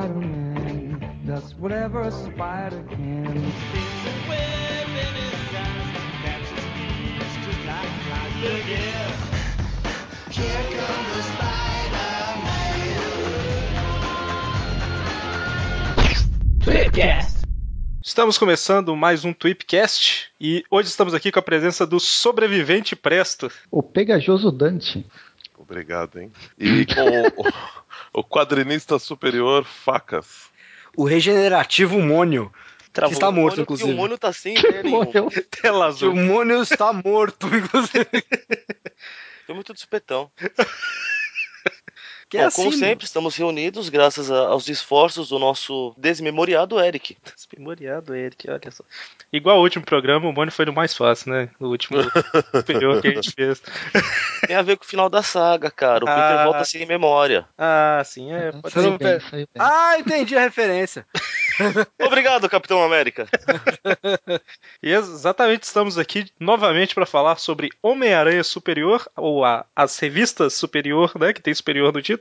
Spider-Man does whatever a spider can. Estamos começando mais um Tweepcast e hoje estamos aqui com a presença do sobrevivente Presto. O pegajoso Dante. Obrigado, hein? E com o, quadrinista superior Facas. O regenerativo Mônio. Travou Que está o morto, Mônio, inclusive. E o Mônio tá sem ideia nenhuma. Tela o. Mônio está morto, inclusive. Foi muito de supetão. Que Bom, é assim, como sempre, estamos reunidos graças a- aos esforços do nosso desmemoriado Eric. Desmemoriado, Eric, olha só. Igual o último programa, o Mônio foi do mais fácil, né? O último superior que a gente fez. Tem a ver com o final da saga, cara. O Peter Ah. volta sem memória. Ah, sim, é. Pode Você ser. bem, bem. Ah, entendi a referência. Obrigado, Capitão América. E exatamente estamos aqui novamente para falar sobre Homem-Aranha Superior, ou a- as revistas Superior, né? Que tem Superior no título.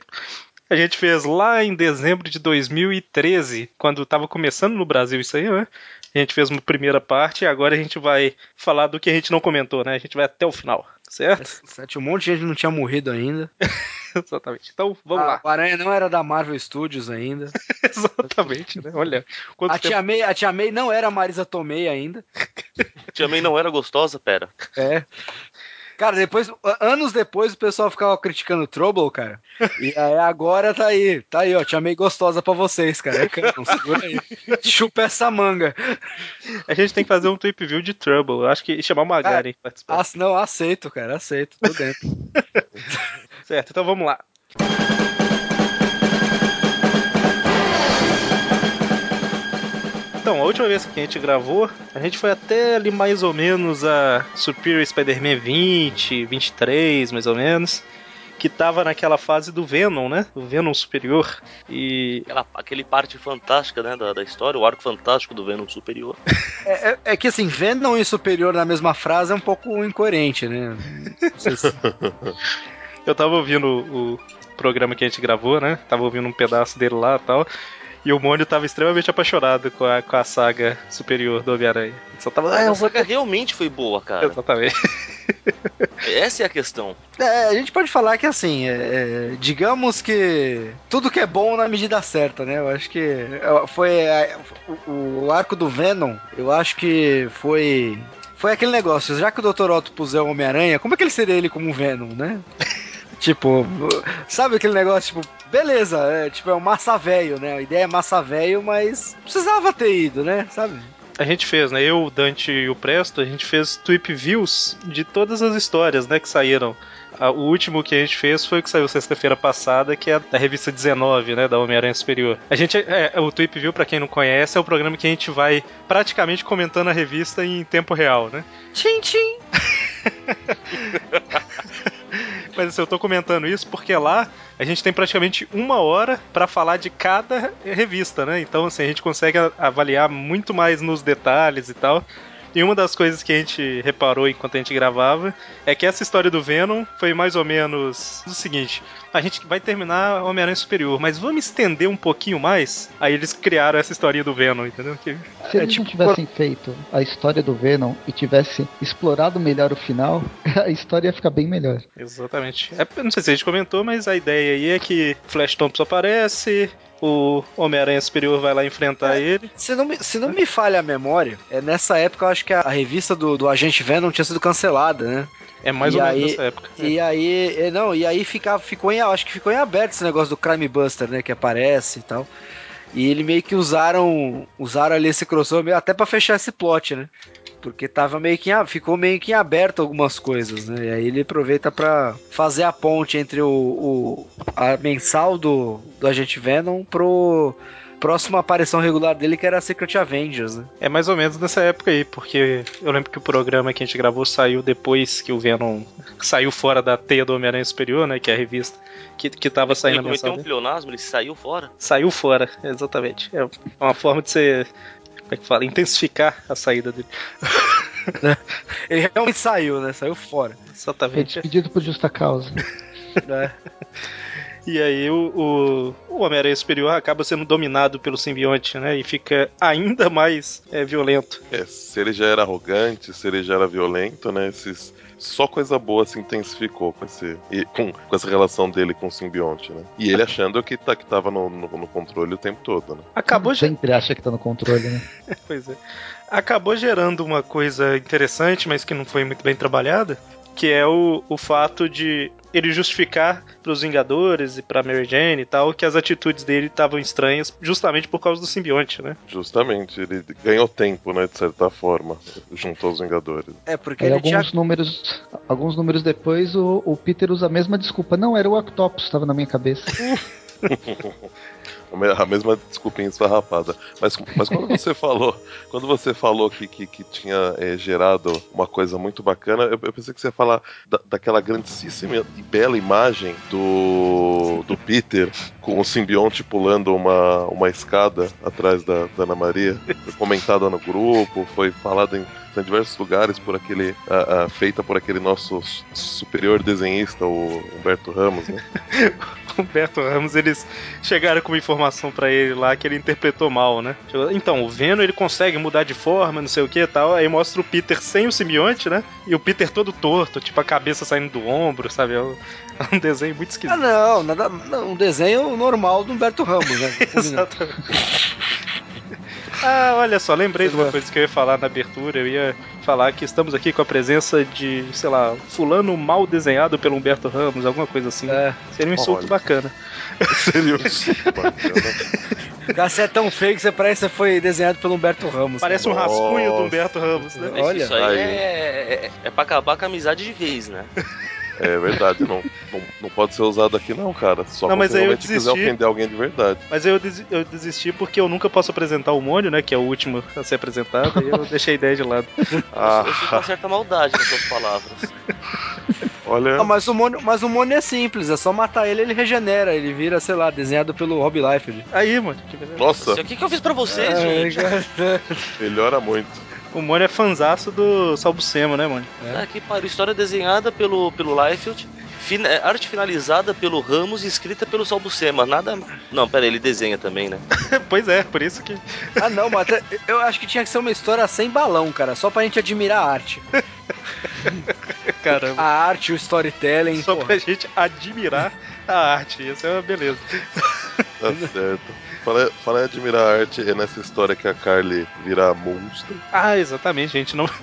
A gente fez lá em dezembro de 2013, quando estava começando no Brasil isso aí, né? A gente fez uma primeira parte e agora a gente vai falar do que a gente não comentou, né? A gente vai até o final, certo? Sete, um monte de gente não tinha morrido ainda. Exatamente. Então, vamos Ah, lá. O Aranha não era da Marvel Studios ainda. Exatamente, né? Olha, A tempo... tia, May, a tia May não era a Marisa Tomei ainda. Tia May não era gostosa? Pera. É. Cara, depois, anos depois, o pessoal ficava criticando o Trouble, cara. E aí agora tá aí, tá aí, ó. Tia May gostosa pra vocês, cara. É canon, segura aí. Chupa essa manga. A gente tem que fazer um tweet view de Trouble. Eu acho que chamar o Magari pra participar. Ah, não, aceito, cara, aceito. Tô dentro. Certo, então vamos lá. Então, a última vez que a gente gravou, a gente foi até ali mais ou menos a Superior Spider-Man 20, 23, mais ou menos, que tava naquela fase do Venom, né? O Venom Superior. E Aquela, aquele parte fantástica, né, da, da história, o arco fantástico do Venom Superior. É, é- é que assim, Venom e superior na mesma frase é um pouco incoerente, né? Não sei se- eu tava ouvindo o, o programa que a gente gravou, né? Tava ouvindo um pedaço dele lá e tal. E o Mônio tava extremamente apaixonado com a, com a saga superior do Homem-Aranha. Só tava. Ah, a saga realmente foi boa, cara. Exatamente. Essa é a questão. É, a gente pode falar que assim, é, é, digamos que tudo que é bom na medida certa, né? Eu acho que é, foi é, o, o arco do Venom, eu acho que foi foi aquele negócio, já que o Dr. Octopus é o Homem-Aranha, como é que ele seria ele como Venom, né? Tipo, sabe aquele negócio, tipo, beleza, é, tipo, é um massa velho, né? A ideia é massa velho, mas precisava ter ido, né? Sabe? A gente fez, né? Eu, o Dante e o Presto, a gente fez tweet views de todas as histórias, né? Que saíram. O último que a gente fez foi o que saiu sexta-feira passada, que é da revista 19, né? Da Homem-Aranha Superior. A gente, é, é, o Tweep View, pra quem não conhece, é o programa que a gente vai praticamente comentando a revista em tempo real, né? Tchim, tchim. Mas assim, eu tô comentando isso porque lá a gente tem praticamente uma hora pra falar de cada revista, né? Então, assim, a gente consegue avaliar muito mais nos detalhes e tal. E uma das coisas que a gente reparou enquanto a gente gravava é que essa história do Venom foi mais ou menos o seguinte: a gente vai terminar Homem-Aranha Superior, mas vamos estender um pouquinho mais? Aí eles criaram essa historinha do Venom, entendeu? Que Se É eles tipo- não tivessem feito a história do Venom e tivesse explorado melhor o final, a história ia ficar bem melhor. Exatamente. É, não sei se a gente comentou, mas a ideia aí é que Flash Thompson aparece, o Homem-Aranha Superior vai lá enfrentar ele. Se não, me, se não me falha a memória, é, nessa época eu acho que a, a revista do, do Agente Venom tinha sido cancelada, né? É mais E ou menos aí- nessa época. E aí, é, não, e aí fica, ficou em, acho que ficou em aberto esse negócio do Crime Buster, né, que aparece e tal. E ele meio que usaram, usaram ali esse crossover até pra fechar esse plot, né? Porque tava meio que ficou meio que em aberto algumas coisas, né? E aí ele aproveita pra fazer a ponte entre o, o a mensal do, do Agente Venom pro próxima aparição regular dele, que era a Secret Avengers, né? É mais ou menos nessa época aí, porque eu lembro que o programa que a gente gravou saiu depois que o Venom saiu fora da teia do Homem-Aranha Superior, né? Que é a revista que, que tava Ele saindo a cometeu um pleonasmo, ele saiu fora. Saiu fora, exatamente. É uma forma de ser. Como é que fala? Intensificar a saída dele. Ele realmente saiu, né? Saiu fora. Foi Exatamente. despedido por justa causa. É. E aí o, o, o Homem-Aranha Superior acaba sendo dominado pelo simbionte, né? E fica ainda mais é, violento. É, se ele já era arrogante, se ele já era violento, né? Esses, só coisa boa se intensificou com, esse, e- com, com essa relação dele com o simbionte, né? E ele achando que, tá, que tava no, no, no controle o tempo todo, né? Acabou, ge- Sempre acha que tá no controle, né? pois é. acabou gerando uma coisa interessante, mas que não foi muito bem trabalhada, que é o, o fato de ele justificar pros Vingadores e pra Mary Jane e tal que as atitudes dele estavam estranhas justamente por causa do simbionte, né? Justamente, ele ganhou tempo, né? De certa forma, junto aos Vingadores. É, porque Aí ele alguns tinha. números, alguns números depois, o, o Peter usa a mesma desculpa. Não, era o Octopus, estava na minha cabeça. A mesma desculpinha esfarrapada. Mas, mas quando você falou, quando você falou que, que, que tinha é, gerado uma coisa muito bacana, eu, eu pensei que você ia falar da, daquela grandíssima e bela imagem do, do Peter com o simbionte pulando uma, uma escada atrás da, da Ana Maria. Foi comentada no grupo, foi falada em, em diversos lugares por aquele. ah, ah, feita por aquele nosso superior desenhista, o Humberto Ramos, né? Humberto Ramos, eles chegaram com uma informação pra ele lá que ele interpretou mal, né? Então, o Venom ele consegue mudar de forma, não sei o que e tal. Aí mostra o Peter sem o simbionte, né? E o Peter todo torto, tipo a cabeça saindo do ombro, sabe? É um, é desenho muito Ah, esquisito. não, nada, não, um desenho normal do Humberto Ramos, né? Exatamente. Ah, olha só, lembrei de uma Exato. coisa que eu ia falar na abertura. Eu ia falar que estamos aqui com a presença de, sei lá, fulano mal desenhado pelo Humberto Ramos, alguma coisa assim. É. Seria um insulto Olha. bacana. Seria um bacana. Cara, você é tão feio que você parece que você foi desenhado pelo Humberto Ramos. Parece um Nossa. rascunho do Humberto Ramos, né? Olha. isso aí, Aí. É, é, é pra acabar com a amizade de vez, né? É verdade, não, não, não pode ser usado aqui não, cara. Só Não, mas você aí eu realmente quiser desisti. ofender alguém de verdade. Mas eu, desi- eu desisti porque eu nunca posso apresentar o Mônio, né? Que é o último a ser apresentado. e eu deixei a ideia de lado. Ah, Eu sinto uma certa maldade nas suas palavras. olha, Ah, mas o Mônio, mas o Mônio é simples, é só matar ele ele regenera, ele vira, sei lá, desenhado pelo Rob Liefeld. Aí, mano. que beleza. nossa, Isso aqui que eu fiz pra vocês, Ai, gente. cara. melhora muito. O Mônio é fanzaço do Salbucema, né, mano? Ah, que pariu. História desenhada pelo, pelo Liefeld, fin- é, arte finalizada pelo Ramos e escrita pelo Salbucema. Nada. Não, pera ele desenha também, né? pois é, por isso que. Ah, não, mas eu acho que tinha que ser uma história sem balão, cara, só pra gente admirar a arte. Caramba. A arte, o storytelling. Só porra. pra gente admirar a arte. Isso é uma beleza. Tá certo. Fala, fala em admirar a arte, é nessa história que a Carly vira monstro. Ah, exatamente, gente. Não.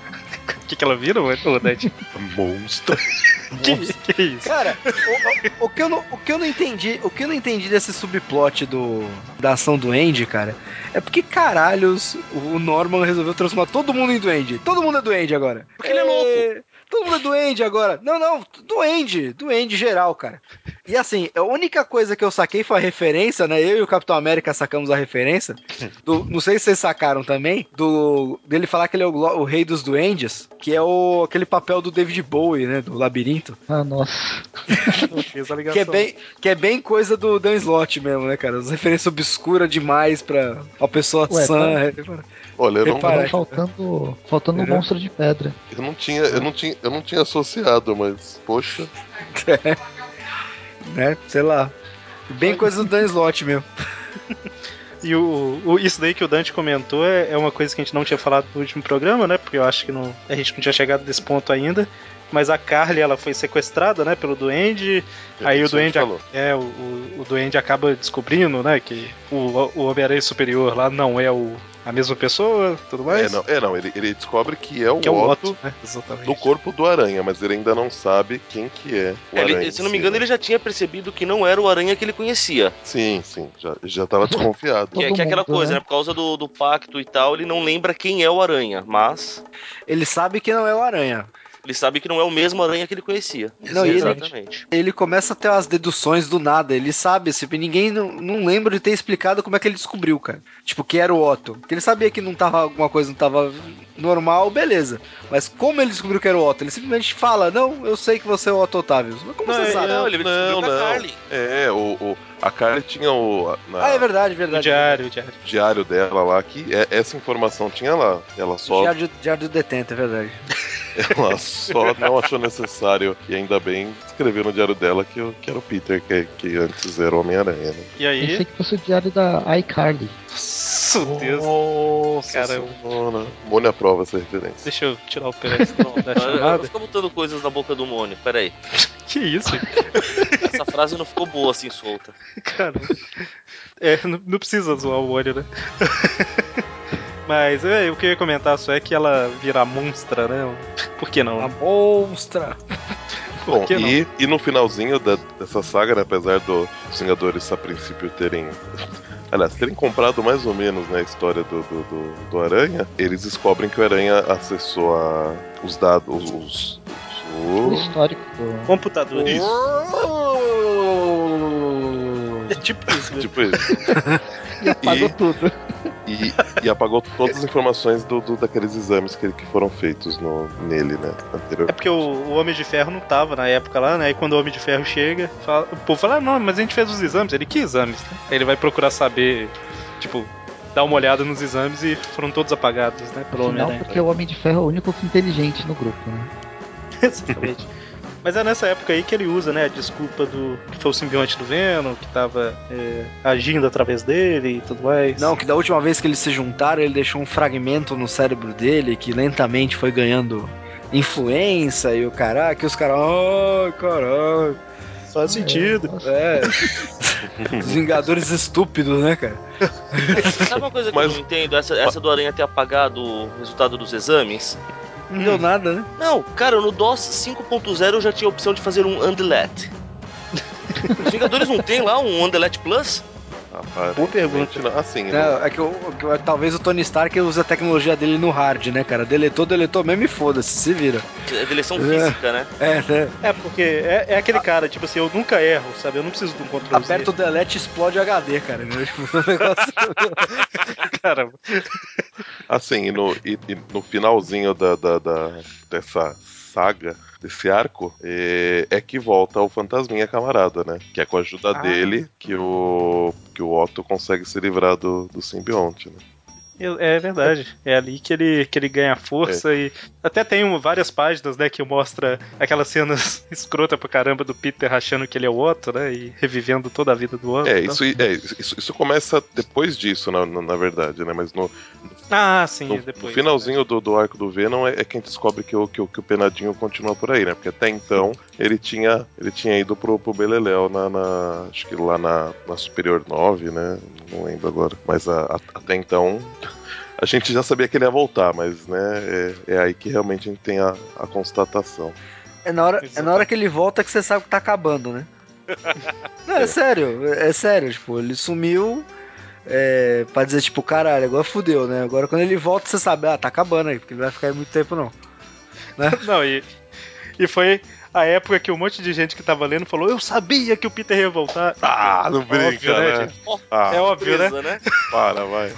O que, que ela vira, Dante? Monstro. Que, que isso? Cara, o, o- o que eu não, o que eu não entendi, o que eu não entendi desse subplot do da ação do Andy, cara, é porque caralhos o Norman resolveu transformar todo mundo em duende. Todo mundo é duende agora. Porque ele é louco. Todo mundo é duende agora. Não, não, duende, duende geral, cara. E assim, a única coisa que eu saquei foi a referência, né? Eu e o Capitão América sacamos a referência. Do, não sei se vocês sacaram também, do dele falar que ele é o, o rei dos duendes, que é o aquele papel do David Bowie, né? Do labirinto. Ah, nossa. Que é, bem, que é bem coisa do Dan Slott mesmo, né, cara? As referências obscuras demais pra uma pessoa Ué, sã. Olha, eu não, faltando, faltando um monstro de pedra. eu não tinha, eu não tinha, eu não tinha associado, mas poxa, né? Sei lá. Bem coisa do Dan Slott mesmo. E o, o- isso daí que o Dante comentou é, é uma coisa que a gente não tinha falado no último programa, né? Porque eu acho que não, a gente não tinha chegado nesse ponto ainda. Mas a Carly, ela foi sequestrada, né, pelo Duende. Aí o a Duende, falou. é, o, o, o Duende acaba descobrindo, né, que o, o Homem-Aranha Superior lá não é o, a mesma pessoa, tudo mais. É, não, é, não ele, ele descobre que é o que é o Otto né? Do corpo do Aranha, mas ele ainda não sabe quem que é o É, Aranha. ele- se não me si, engano, né? ele já tinha percebido que não era o Aranha que ele conhecia. Sim, sim, já, já tava desconfiado. Que, é- que é aquela coisa, né? né? Por causa do, do pacto e tal, ele não lembra quem é o Aranha, mas Ele sabe que não é o Aranha. Ele sabe que não é o mesmo Aranha que ele conhecia. Não, e ele- Exatamente. Ele começa a ter umas deduções do nada. Ele sabe, assim, ninguém não, não lembra de ter explicado como é que ele descobriu, cara. Tipo, que era o Otto. Porque ele sabia que não tava alguma coisa, não tava normal, beleza. Mas como ele descobriu que era o Otto? Ele simplesmente fala: Não, eu sei que você é o Otto Otávio. Mas como Não, você é- sabe? Não, ele descobriu com a Carly. É, o, o- a Carly tinha o, na- Ah, é verdade, O verdade. diário, o diário. diário dela lá que é- essa informação tinha lá. Ela só Diário, diário do detento, é verdade. Ela só não achou necessário, e ainda bem, escreveu no diário dela que, eu- que era o Peter, que, que antes era o Homem-Aranha, né? E aí. Pensei que fosse o diário da iCarly. Meu Deus. Nossa. Mônia aprova essa referência. Deixa eu tirar o Pérez da chamada. fico botando coisas na boca do Mônio, peraí. Que isso, Essa frase não ficou boa assim solta. cara? É, não, não precisa zoar o olho, né? Mas é, o que eu ia comentar só é que ela vira monstra, né? Por que não? A monstra. Bom, e, e no finalzinho da- dessa saga, né, apesar do- dos Vingadores a princípio terem. Aliás, terem comprado mais ou menos né, a história do, do, do- do Aranha, eles descobrem que o Aranha acessou a- os dados. Os, os- O o- histórico do. Computador. Isso. É tipo isso, né? Tipo isso. E apagou E- tudo. E, e apagou todas as informações do, do- daqueles exames que, que foram feitos no, nele, né? Anterior. É porque o, o Homem de Ferro não tava na época lá, né? E quando o Homem de Ferro chega, fala- o povo fala, ah, não, mas a gente fez os exames. Ele, que exames? né? Aí ele vai procurar saber, tipo, dar uma olhada nos exames e foram todos apagados, né? Pelo Afinal, porque o Homem de Ferro é o único inteligente no grupo, né? Exatamente. Mas é nessa época aí que ele usa, né, a desculpa do que foi o simbionte do Venom, que tava é, agindo através dele e tudo mais. Não, que da última vez que eles se juntaram, ele deixou um fragmento no cérebro dele que lentamente foi ganhando influência e o caraca, e os caras, ai, caralho. Faz sentido. É. Vingadores estúpidos, né, cara? Sabe uma coisa que Mas- eu não entendo? Essa, essa do Aranha ter apagado o resultado dos exames? Não deu nada, né? Não, cara, no DOS 5.0 eu já tinha a opção de fazer um Undelete. Os Vingadores não tem lá um Undelete Plus? Boa pergunta. Não, Assim, não- É, é que, que o- talvez o Tony Stark use a tecnologia dele no hard, né, cara? Deletou, deletou mesmo e foda-se, se vira. É deleção É. física, né? É, né? É, porque é, é aquele cara, tipo assim, eu nunca erro, sabe? Eu não preciso de um controle Aperta o delete e explode o HD, cara. Né? Tipo, negócio... Caramba. Assim, e no, e, e no finalzinho da, da- da- dessa saga, desse arco, é, é que volta o fantasminha camarada, né? Que é com a ajuda Ah. dele que o, que o Otto consegue se livrar do, do simbionte, né? É verdade. É ali que ele, que ele ganha força e até tem várias páginas, né, que mostra aquelas cenas escrota pra caramba do Peter achando que ele é o Otto, né, e revivendo toda a vida do Otto. É, então. isso, é isso, isso começa depois disso, na, na, na verdade, né? Mas no, Ah, sim, no, depois. no finalzinho do, do arco do Venom é, é quem descobre que o, que, o, que o Penadinho continua por aí, né? Porque até então ele tinha, ele tinha ido pro, pro Beleléu na, na- Acho que lá na, na Superior 9, né? Não lembro agora. Mas a- a- até então. A gente já sabia que ele ia voltar, mas né, é, é aí que realmente a gente tem a, a constatação. É na, hora, é na hora que ele volta que você sabe que tá acabando, né? Não, é sério, é sério, tipo, ele sumiu é, pra dizer, tipo, caralho, agora fudeu, né? Agora quando ele volta, você sabe, ah, tá acabando aí, porque ele não vai ficar aí muito tempo, não. Não, e, e foi a época que um monte de gente que tava lendo falou: Eu sabia que o Peter ia voltar. Ah, não Óbvio, brinca, né, né? gente? Ah, É óbvio, né? Surpresa, né? para, vai.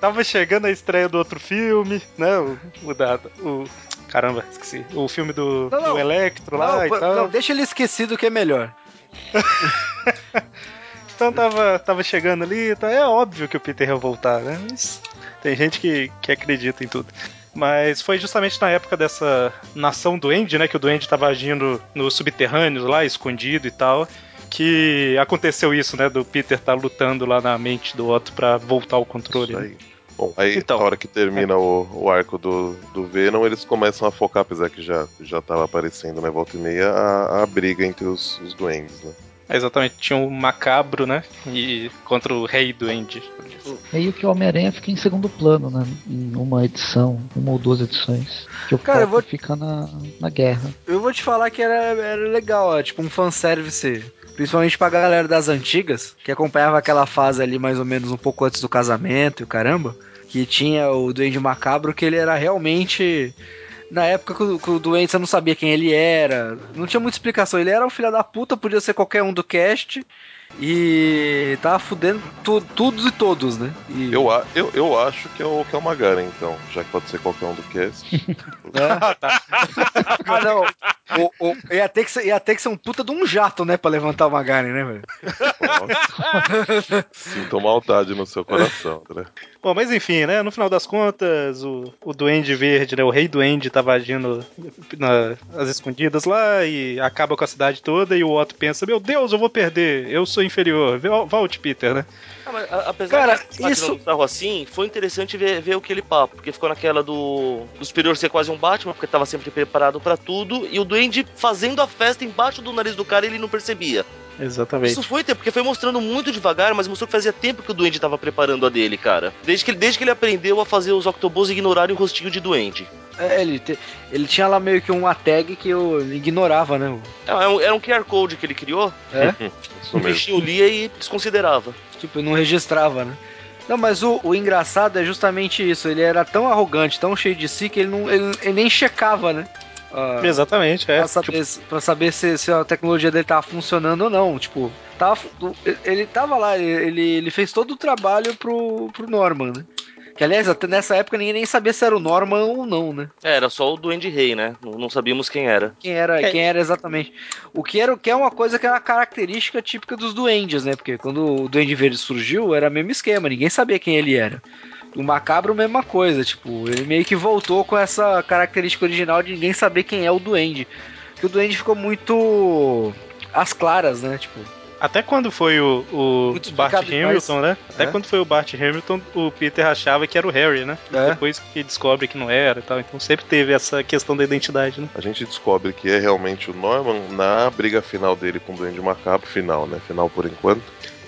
Tava chegando a estreia do outro filme, né? O, o da. O, caramba, esqueci. O filme do, Não, não. do Electro lá Não, e tal. não, deixa ele esquecido que é melhor. Então tava, tava chegando ali, tá, é óbvio que o Peter ia voltar, né? Mas tem gente que, que acredita em tudo. Mas foi justamente na época dessa nação duende, né? Que o duende tava agindo nos subterrâneos lá, escondido e tal. Que aconteceu isso, né? Do Peter tá lutando lá na mente do Otto pra voltar ao controle. Isso né? aí. Bom, aí Então. na hora que termina o, o arco do, do Venom, eles começam a focar, apesar que já, já tava aparecendo, né, volta e meia, a, a briga entre os, os duendes, né? É, Exatamente, tinha um macabro, né? E contra o rei duende. Meio que o Homem-Aranha fica em segundo plano, né? Em uma edição, uma ou duas edições. Que o Cara, vou- fica na, na guerra. Eu vou te falar que era, era legal, ó, tipo um fanservice. Principalmente pra galera das antigas, que acompanhava aquela fase ali mais ou menos um pouco antes do casamento e o caramba. Que tinha o Duende Macabro, que ele era realmente. Na época que o, que o Duende você não sabia quem ele era, não tinha muita explicação. Ele era um filho da puta, podia ser qualquer um do cast. E tava fudendo tu, tudo e todos, né? E, Eu, a- eu, eu acho que é o que é o Magaren, então, já que pode ser qualquer um do cast. Ah, não. O, o- ia, ter que ser, ia ter que ser um puta de um jato, né? Pra levantar o Magaren, né, velho? Sinto maldade no seu coração, André. Bom, mas enfim, né? No final das contas, o, o Duende Verde, né? O Rei Duende tava agindo na- nas escondidas lá e acaba com a cidade toda. E o Otto pensa: Meu Deus, eu vou perder, eu sou inferior. Vol- Volte, Peter, né? Ah, mas, a- apesar Cara, de isso- assim, foi interessante ver, ver aquele papo, porque ficou naquela do, do superior ser quase um Batman, porque tava sempre preparado pra tudo, e o Duende fazendo a festa embaixo do nariz do cara e ele não percebia. Exatamente. Isso foi tempo, porque foi mostrando muito devagar, mas mostrou que fazia tempo que o Duende tava preparando a dele, cara. Desde que, ele- desde que ele aprendeu a fazer os Octobos ignorarem o rostinho de Duende. É, ele, te- ele tinha lá meio que uma tag que eu ignorava, né? Era um, era um QR Code que ele criou, É? O bichinho lia e desconsiderava. Tipo, não registrava, né? Não, mas o, o engraçado é justamente isso. Ele era tão arrogante, tão cheio de si, que ele, não, ele, ele nem checava, né? Ah, Exatamente, é. pra saber, se- pra saber se, se a tecnologia dele tava funcionando ou não. Tipo, tava, ele tava lá, ele, ele fez todo o trabalho pro, pro Norman, né? Que aliás, até nessa época ninguém nem sabia se era o Norman ou não, né? É, era só o Duende Rei, né? Não, não sabíamos quem era. Quem era, É. quem era exatamente. O que era que é uma coisa que era uma característica típica dos duendes, né? Porque quando o Duende Verde surgiu, era o mesmo esquema, ninguém sabia quem ele era. O Macabro, mesma coisa, tipo, ele meio que voltou com essa característica original de ninguém saber quem é o Duende. Porque o Duende ficou muito às claras, né? Tipo, Até quando foi o, o Bart Hamilton, né? Até É. quando foi o Bart Hamilton, o Peter achava que era o Harry, né? É. Depois que descobre que não era e tal. Então sempre teve essa questão da identidade, né? A gente descobre que é realmente o Norman na briga final dele com o Duende Macabro, final, né? Final por enquanto.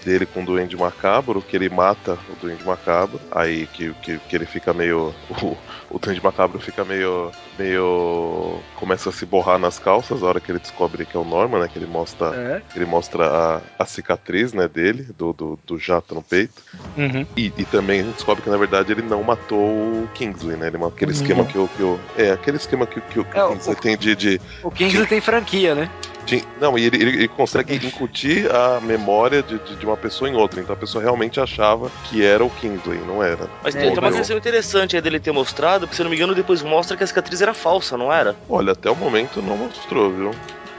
Dele com o Duende Macabro, que ele mata o Duende Macabro, aí que, que, que ele fica meio. O, o Duende Macabro fica meio. meio. começa a se borrar nas calças a hora que ele descobre que é o Norman, né? Que ele mostra, é. ele mostra a, a cicatriz, né, dele, do, do, do jato no peito. Uhum. E, e também descobre que na verdade ele não matou o Kingsley, né? Ele, aquele Uhum. esquema que o. Que o é, aquele esquema que, que o É, o- Kingsley tem de- de, O Kingsley tem franquia, né? Sim, Não, e ele, ele, ele consegue incutir a memória de, de, de uma pessoa em outra. Então a pessoa realmente achava que era o Kingsley, não era. Mas É, tem, uma questão interessante aí dele ter mostrado, porque se eu não me engano, depois mostra que a cicatriz era falsa, não era? Olha, até o momento não mostrou, viu?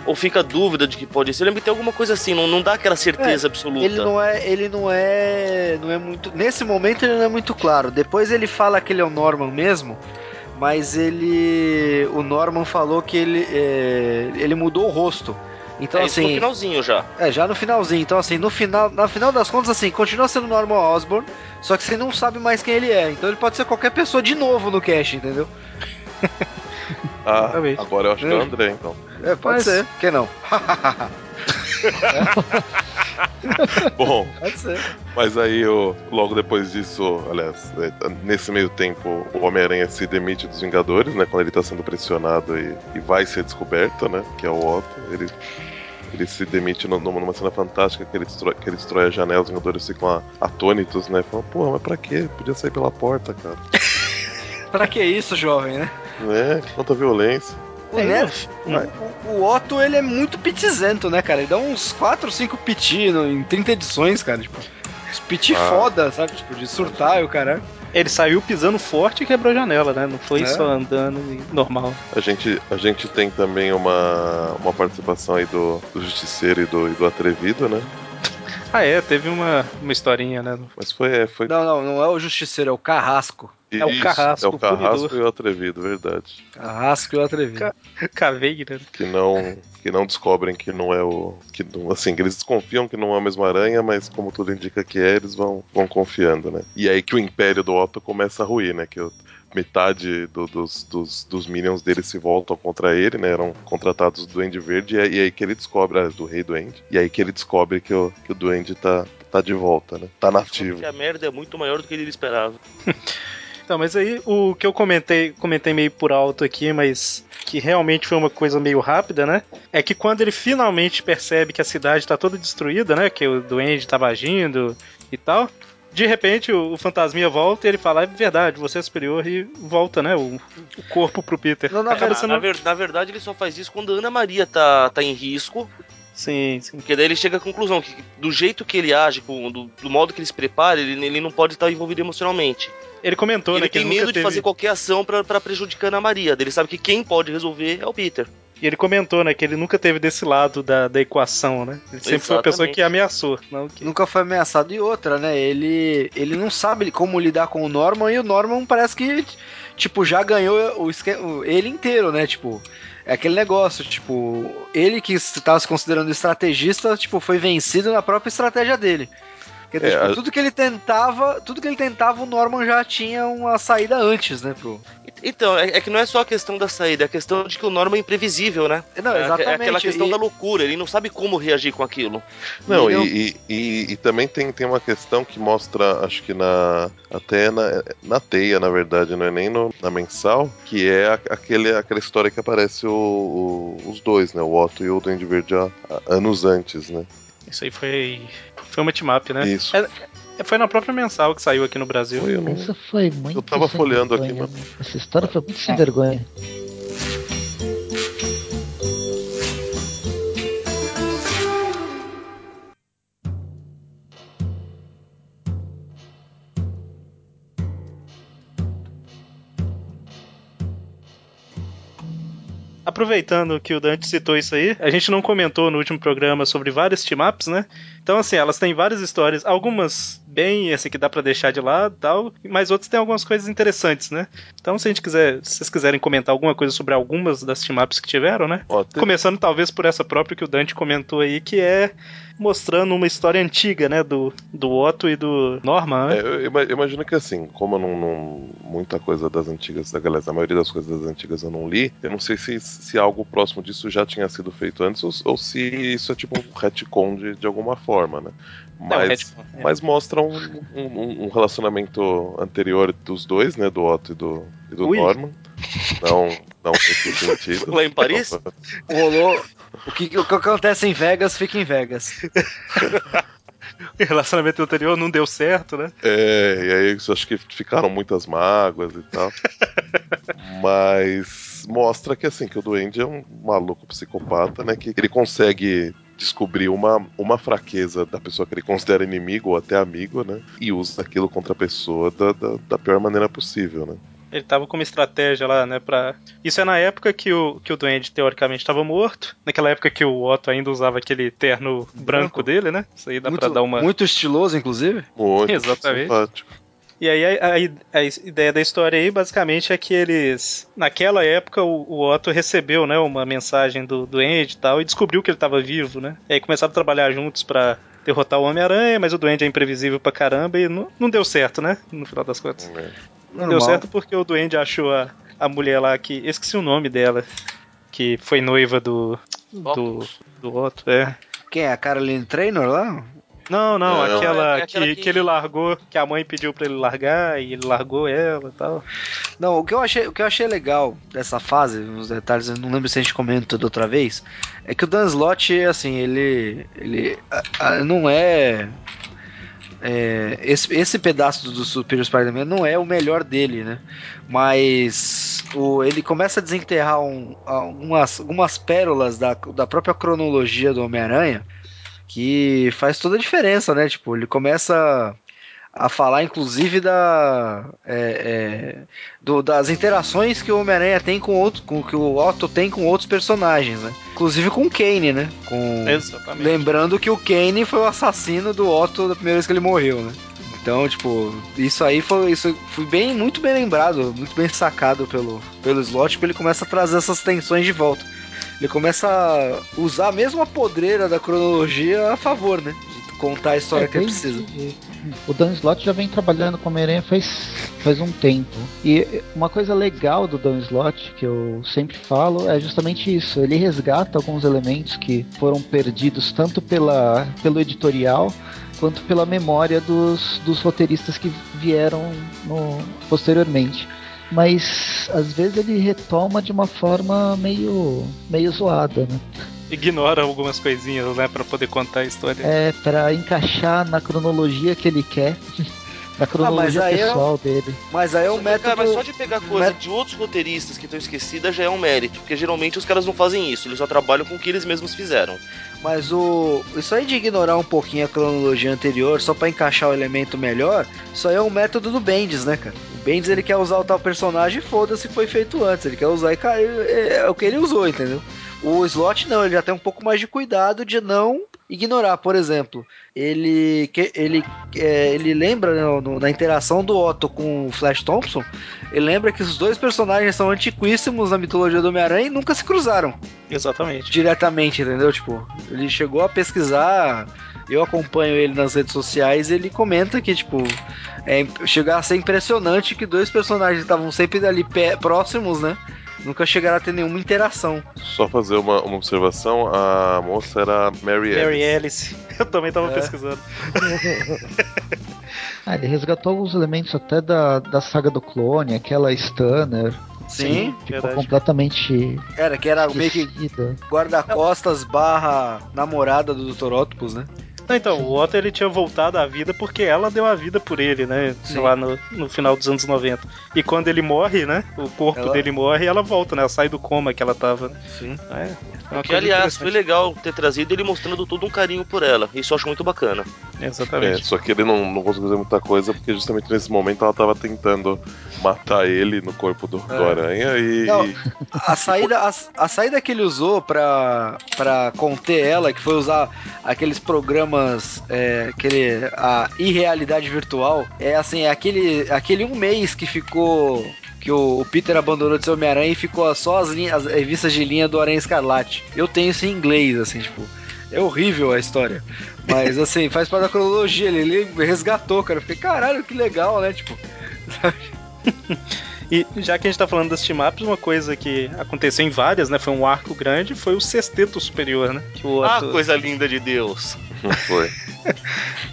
Ou fica a dúvida de que pode ser. Eu lembro que tem alguma coisa assim, não, não dá aquela certeza absoluta. Ele não é, ele não é, não é muito. Nesse momento ele não é muito claro. Depois ele fala que ele é o Norman mesmo, mas ele, o Norman falou que ele, é, ele mudou o rosto. Então é isso no assim, finalzinho já. é já no finalzinho. Então assim, no final, na final das contas assim, continua sendo o Norman Osborn, só que você não sabe mais quem ele é. Então ele pode ser qualquer pessoa de novo no cast, entendeu? Ah, agora eu acho que é o André, então. É, pode Mas- ser. Por que não? Bom, Pode ser. mas aí o, logo depois disso, aliás, é, nesse meio tempo, o Homem-Aranha se demite dos Vingadores, né? Quando ele tá sendo pressionado e, e vai ser descoberto, né? Que é o Otto. Ele, ele se demite numa, cena fantástica que ele destrói, que ele destrói a janela, os Vingadores ficam atônitos, né? Falam, porra, mas pra quê? Podia sair pela porta, cara. Pra que isso, jovem, né? É, quanta violência. O, É, né, não. o, o Otto, ele é muito pitizento, né, cara? Ele dá uns 4 ou 5 piti no- em 30 edições, cara. Tipo, uns piti Ah. foda, sabe? Tipo, de surtar e o cara. Ele saiu pisando forte e quebrou a janela, né? Não foi É. só andando e normal. A gente, a gente tem também uma, uma participação aí do, do Justiceiro e do, e do Atrevido, né? Ah, é, teve uma, uma historinha, né? Mas foi. É, foi Não, não, não é o Justiceiro, é o Carrasco. É o isso, Carrasco, É o Carrasco punidor. e o Atrevido, verdade. Carrasco e o Atrevido. Ca- Caveira. Que não, que não descobrem que não é o. Que, não- assim, que eles desconfiam que não é a mesma aranha, mas como tudo indica que é, eles vão, vão confiando, né? E aí que o império do Otto começa a ruir, né? Que o- metade do- dos, dos, dos minions dele se voltam contra ele, né? Eram contratados do Duende Verde, e aí, e aí que ele descobre, ah, do Rei Duende, e aí que ele descobre que o, que o Duende tá, tá de volta, né? Tá nativo. A merda é muito maior do que ele esperava. Então, mas aí o que eu comentei, comentei meio por alto aqui, mas que realmente foi uma coisa meio rápida, né? É que quando ele finalmente percebe que a cidade tá toda destruída, né? Que o duende tava agindo e tal. De repente o, o fantasminha volta e ele fala, é verdade, você é superior e volta, né? O, o corpo pro Peter. Não, na Na, sendo- na ver- na verdade, ele só faz isso quando a Ana Maria tá, tá em risco. Sim, sim. Porque daí ele chega à conclusão que do jeito que ele age, do, do modo que ele se prepara, ele, ele não pode estar envolvido emocionalmente. Ele comentou, ele né, que tem ele medo de teve... fazer qualquer ação pra, pra prejudicar a Ana Maria. Ele sabe que quem pode resolver é o Peter. E ele comentou, né, que ele nunca teve desse lado da, da equação, né? Ele sempre foi uma pessoa Exatamente. que ameaçou, não que... Nunca foi ameaçado. E outra, né? Ele, ele não sabe como lidar com o Norman e o Norman parece que, tipo, já ganhou o- ele inteiro, né? Tipo, é aquele negócio, tipo, ele que estava se considerando estrategista, tipo, foi vencido na própria estratégia dele. Porque, É, tipo, a- tudo que ele tentava, tudo que ele tentava, o Norman já tinha uma saída antes, né, pro... Então, é, é que não é só a questão da saída, é a questão de que o Norman é imprevisível, né? Não, É, exatamente. é aquela questão e- da loucura, ele não sabe como reagir com aquilo. Não, e, e, e- e também tem, tem uma questão que mostra, acho que na. Até na, na teia, na verdade, não é nem no- na mensal, que é a- aquele, aquela história que aparece o- o- os dois, né? O Otto e o Duende Verde há- há anos antes, né? Isso aí foi... Foi uma team-up, né? Isso. É, é, foi na própria mensal que saiu aqui no Brasil. Foi, eu não- Essa foi muito. Eu tava folheando aqui, vergonha, mas- né? Essa história foi muito sem vergonha. Aproveitando que o Dante citou isso aí, a gente não comentou no último programa sobre várias team-ups, né? Então, assim, elas têm várias histórias, algumas bem, assim, que dá pra deixar de lado e tal, mas outras têm algumas coisas interessantes, né? Então, se a gente quiser, se vocês quiserem comentar alguma coisa sobre algumas das team-ups que tiveram, né? Ó, tem- Começando talvez por essa própria que o Dante comentou aí, que é mostrando uma história antiga, né? Do, do Otto e do Norman, né? É, eu ima- eu imagino que assim, como eu não, não- Muita coisa das antigas, da galera, a maioria das coisas das antigas eu não li. Eu não sei se, se algo próximo disso já tinha sido feito antes ou, ou se isso é tipo um retcon de, de alguma forma, né? É, Mas, retcon, é. mas mostra um, um- um relacionamento anterior dos dois, né? Do Otto e do, e do Ui. Norman. Não, não nesse sentido. Lá em Paris? Rolou... O que, o que acontece em Vegas, fica em Vegas. O relacionamento anterior não deu certo, né? É, e aí eu acho que ficaram muitas mágoas e tal. Mas mostra que assim, que o Duende é um maluco psicopata, né? Que ele consegue descobrir uma, uma fraqueza da pessoa que ele considera inimigo ou até amigo, né? E usa aquilo contra a pessoa da, da, da pior maneira possível, né? Ele tava com uma estratégia lá, né, pra... Isso é na época que o, que o Duende, teoricamente, estava morto. Naquela época que o Otto ainda usava aquele terno branco, Branco. dele, né? Isso aí dá muito, pra dar uma... muito estiloso, inclusive. Muito Exatamente. simpático. E aí a, a- a ideia da história aí, basicamente, é que eles... Naquela época, o, o Otto recebeu, né, uma mensagem do Duende e tal, e descobriu que ele tava vivo, né? E aí começaram a trabalhar juntos pra derrotar o Homem-Aranha, mas o Duende é imprevisível pra caramba e não, não deu certo, né? No final das contas. É. Não deu certo porque o Duende achou a, a mulher lá que. Esqueci o nome dela. Que foi noiva do. Do, do Otto, é. Quem é? A Caroline Traynor lá? Não, não, Não, aquela, é aquela que, que- que ele largou, que a mãe pediu pra ele largar e ele largou ela e tal. Não, o que eu achei, o que eu achei legal dessa fase, uns detalhes, eu não lembro se a gente comentou da outra vez, é que o Dan Slott, assim, ele, ele ah, ah, não é, é, esse, esse pedaço do Superior Spider-Man não é o melhor dele, né? Mas o, ele começa a desenterrar um- algumas, algumas pérolas da, da própria cronologia do Homem-Aranha que faz toda a diferença, né? Tipo, ele começa a falar, inclusive, da, é, é, do- das interações que o Homem-Aranha tem com outro, com que o Otto tem com outros personagens, né? Inclusive com o Kane, né? Com, Exatamente. lembrando que o Kane foi o assassino do Otto da primeira vez que ele morreu, né? Então, tipo, isso aí foi, isso foi bem, muito bem lembrado, muito bem sacado pelo, pelo slot, porque ele começa a trazer essas tensões de volta. Ele começa a usar mesmo a podreira da cronologia a favor, né? De contar a história É, que ele precisa. O Dan Slott já vem trabalhando com Homem-Aranha faz, faz um tempo. E uma coisa legal do Dan Slott, que eu sempre falo, é justamente isso. Ele resgata alguns elementos que foram perdidos tanto pela, pelo editorial quanto pela memória dos, dos roteiristas que vieram no- posteriormente. Mas às vezes ele retoma de uma forma meio, meio zoada, né? Ignora algumas coisinhas, né, pra poder contar a história. É, para encaixar na cronologia que ele quer. Na cronologia aí é- pessoal dele. Mas aí é o Só- Cara, método. mas só de pegar coisa método- de outros roteiristas que estão esquecidas já é um mérito, porque geralmente os caras não fazem isso, eles só trabalham com o que eles mesmos fizeram. Mas o. Isso aí de ignorar um pouquinho a cronologia anterior só pra encaixar o elemento melhor, isso aí é um método do Bendis, né, cara? O Bendis ele quer usar o tal personagem e foda-se foi feito antes. Ele quer usar e cara, é, é o que ele usou, entendeu? O Slot não, ele já tem um pouco mais de cuidado de não ignorar. Por exemplo, ele ele, é, ele lembra né, no- na interação do Otto com o Flash Thompson, ele lembra que os dois personagens são antiquíssimos na mitologia do Homem-Aranha e nunca se cruzaram Exatamente. diretamente, entendeu? Tipo, ele chegou a pesquisar, eu acompanho ele nas redes sociais, ele comenta que, tipo, é, chega a ser impressionante que dois personagens estavam sempre ali pé- próximos, né? Nunca chegaram a ter nenhuma interação. Só fazer uma, uma observação, a moça era a Mary, Mary Alice. Alice. Eu também tava É. pesquisando. Ah, ele resgatou alguns elementos até da, da saga do clone, aquela Stunner. Sim, Ficou verdade. completamente era que era meio que guarda-costas barra namorada do Dr. Octopus, né? Não, então, o Otto ele tinha voltado à vida porque ela deu a vida por ele, né? Sim. Lá no, no final dos anos 90. E quando ele morre, né? O corpo Ela- dele morre e ela volta, né? Ela sai do coma que ela tava. Sim. É, é uma Que, aliás, foi legal ter trazido ele mostrando todo um carinho por ela. Isso eu acho muito bacana. É, Exatamente. só que ele não, não conseguiu fazer muita coisa porque justamente nesse momento ela tava tentando matar ele no corpo do, do É. aranha e. Não. A saída, a, a saída que ele usou pra, pra conter ela, que foi usar aqueles programas, é, aquele, a irrealidade virtual, é assim, é aquele, aquele um mês que ficou. Que o, Peter abandonou de ser Homem-Aranha e ficou só as, linhas, as revistas de linha do Aranha Escarlate. Eu tenho isso em inglês, assim, tipo. É horrível a história. Mas assim, faz parte da cronologia. Ele, ele resgatou, cara. Eu fiquei, caralho, que legal, né? Tipo. E já que a gente tá falando das team-ups, uma coisa que aconteceu em várias, né? Foi um arco grande, foi o sexteto superior, né? Que o Ah, coisa linda de Deus. Foi.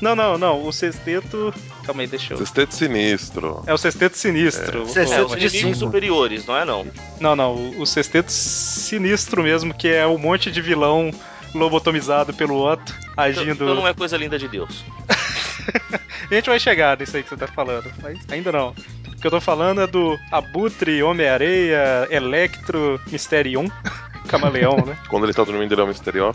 Não, não, não. O sexteto. Calma aí, deixa eu. Sexteto sinistro. É o sexteto sinistro. É. O- Sexteto É, de cinco. superiores, não é não? Não, não, o- o sexteto sinistro mesmo, que é um monte de vilão lobotomizado pelo Otto, Então, agindo. então não é coisa linda de Deus. A gente vai chegar nisso aí que você tá falando, mas ainda não. O que eu tô falando é do Abutre, Homem-Areia, Electro, Mysterion, Camaleão, né? Quando ele tá dormindo, ele é um misterio.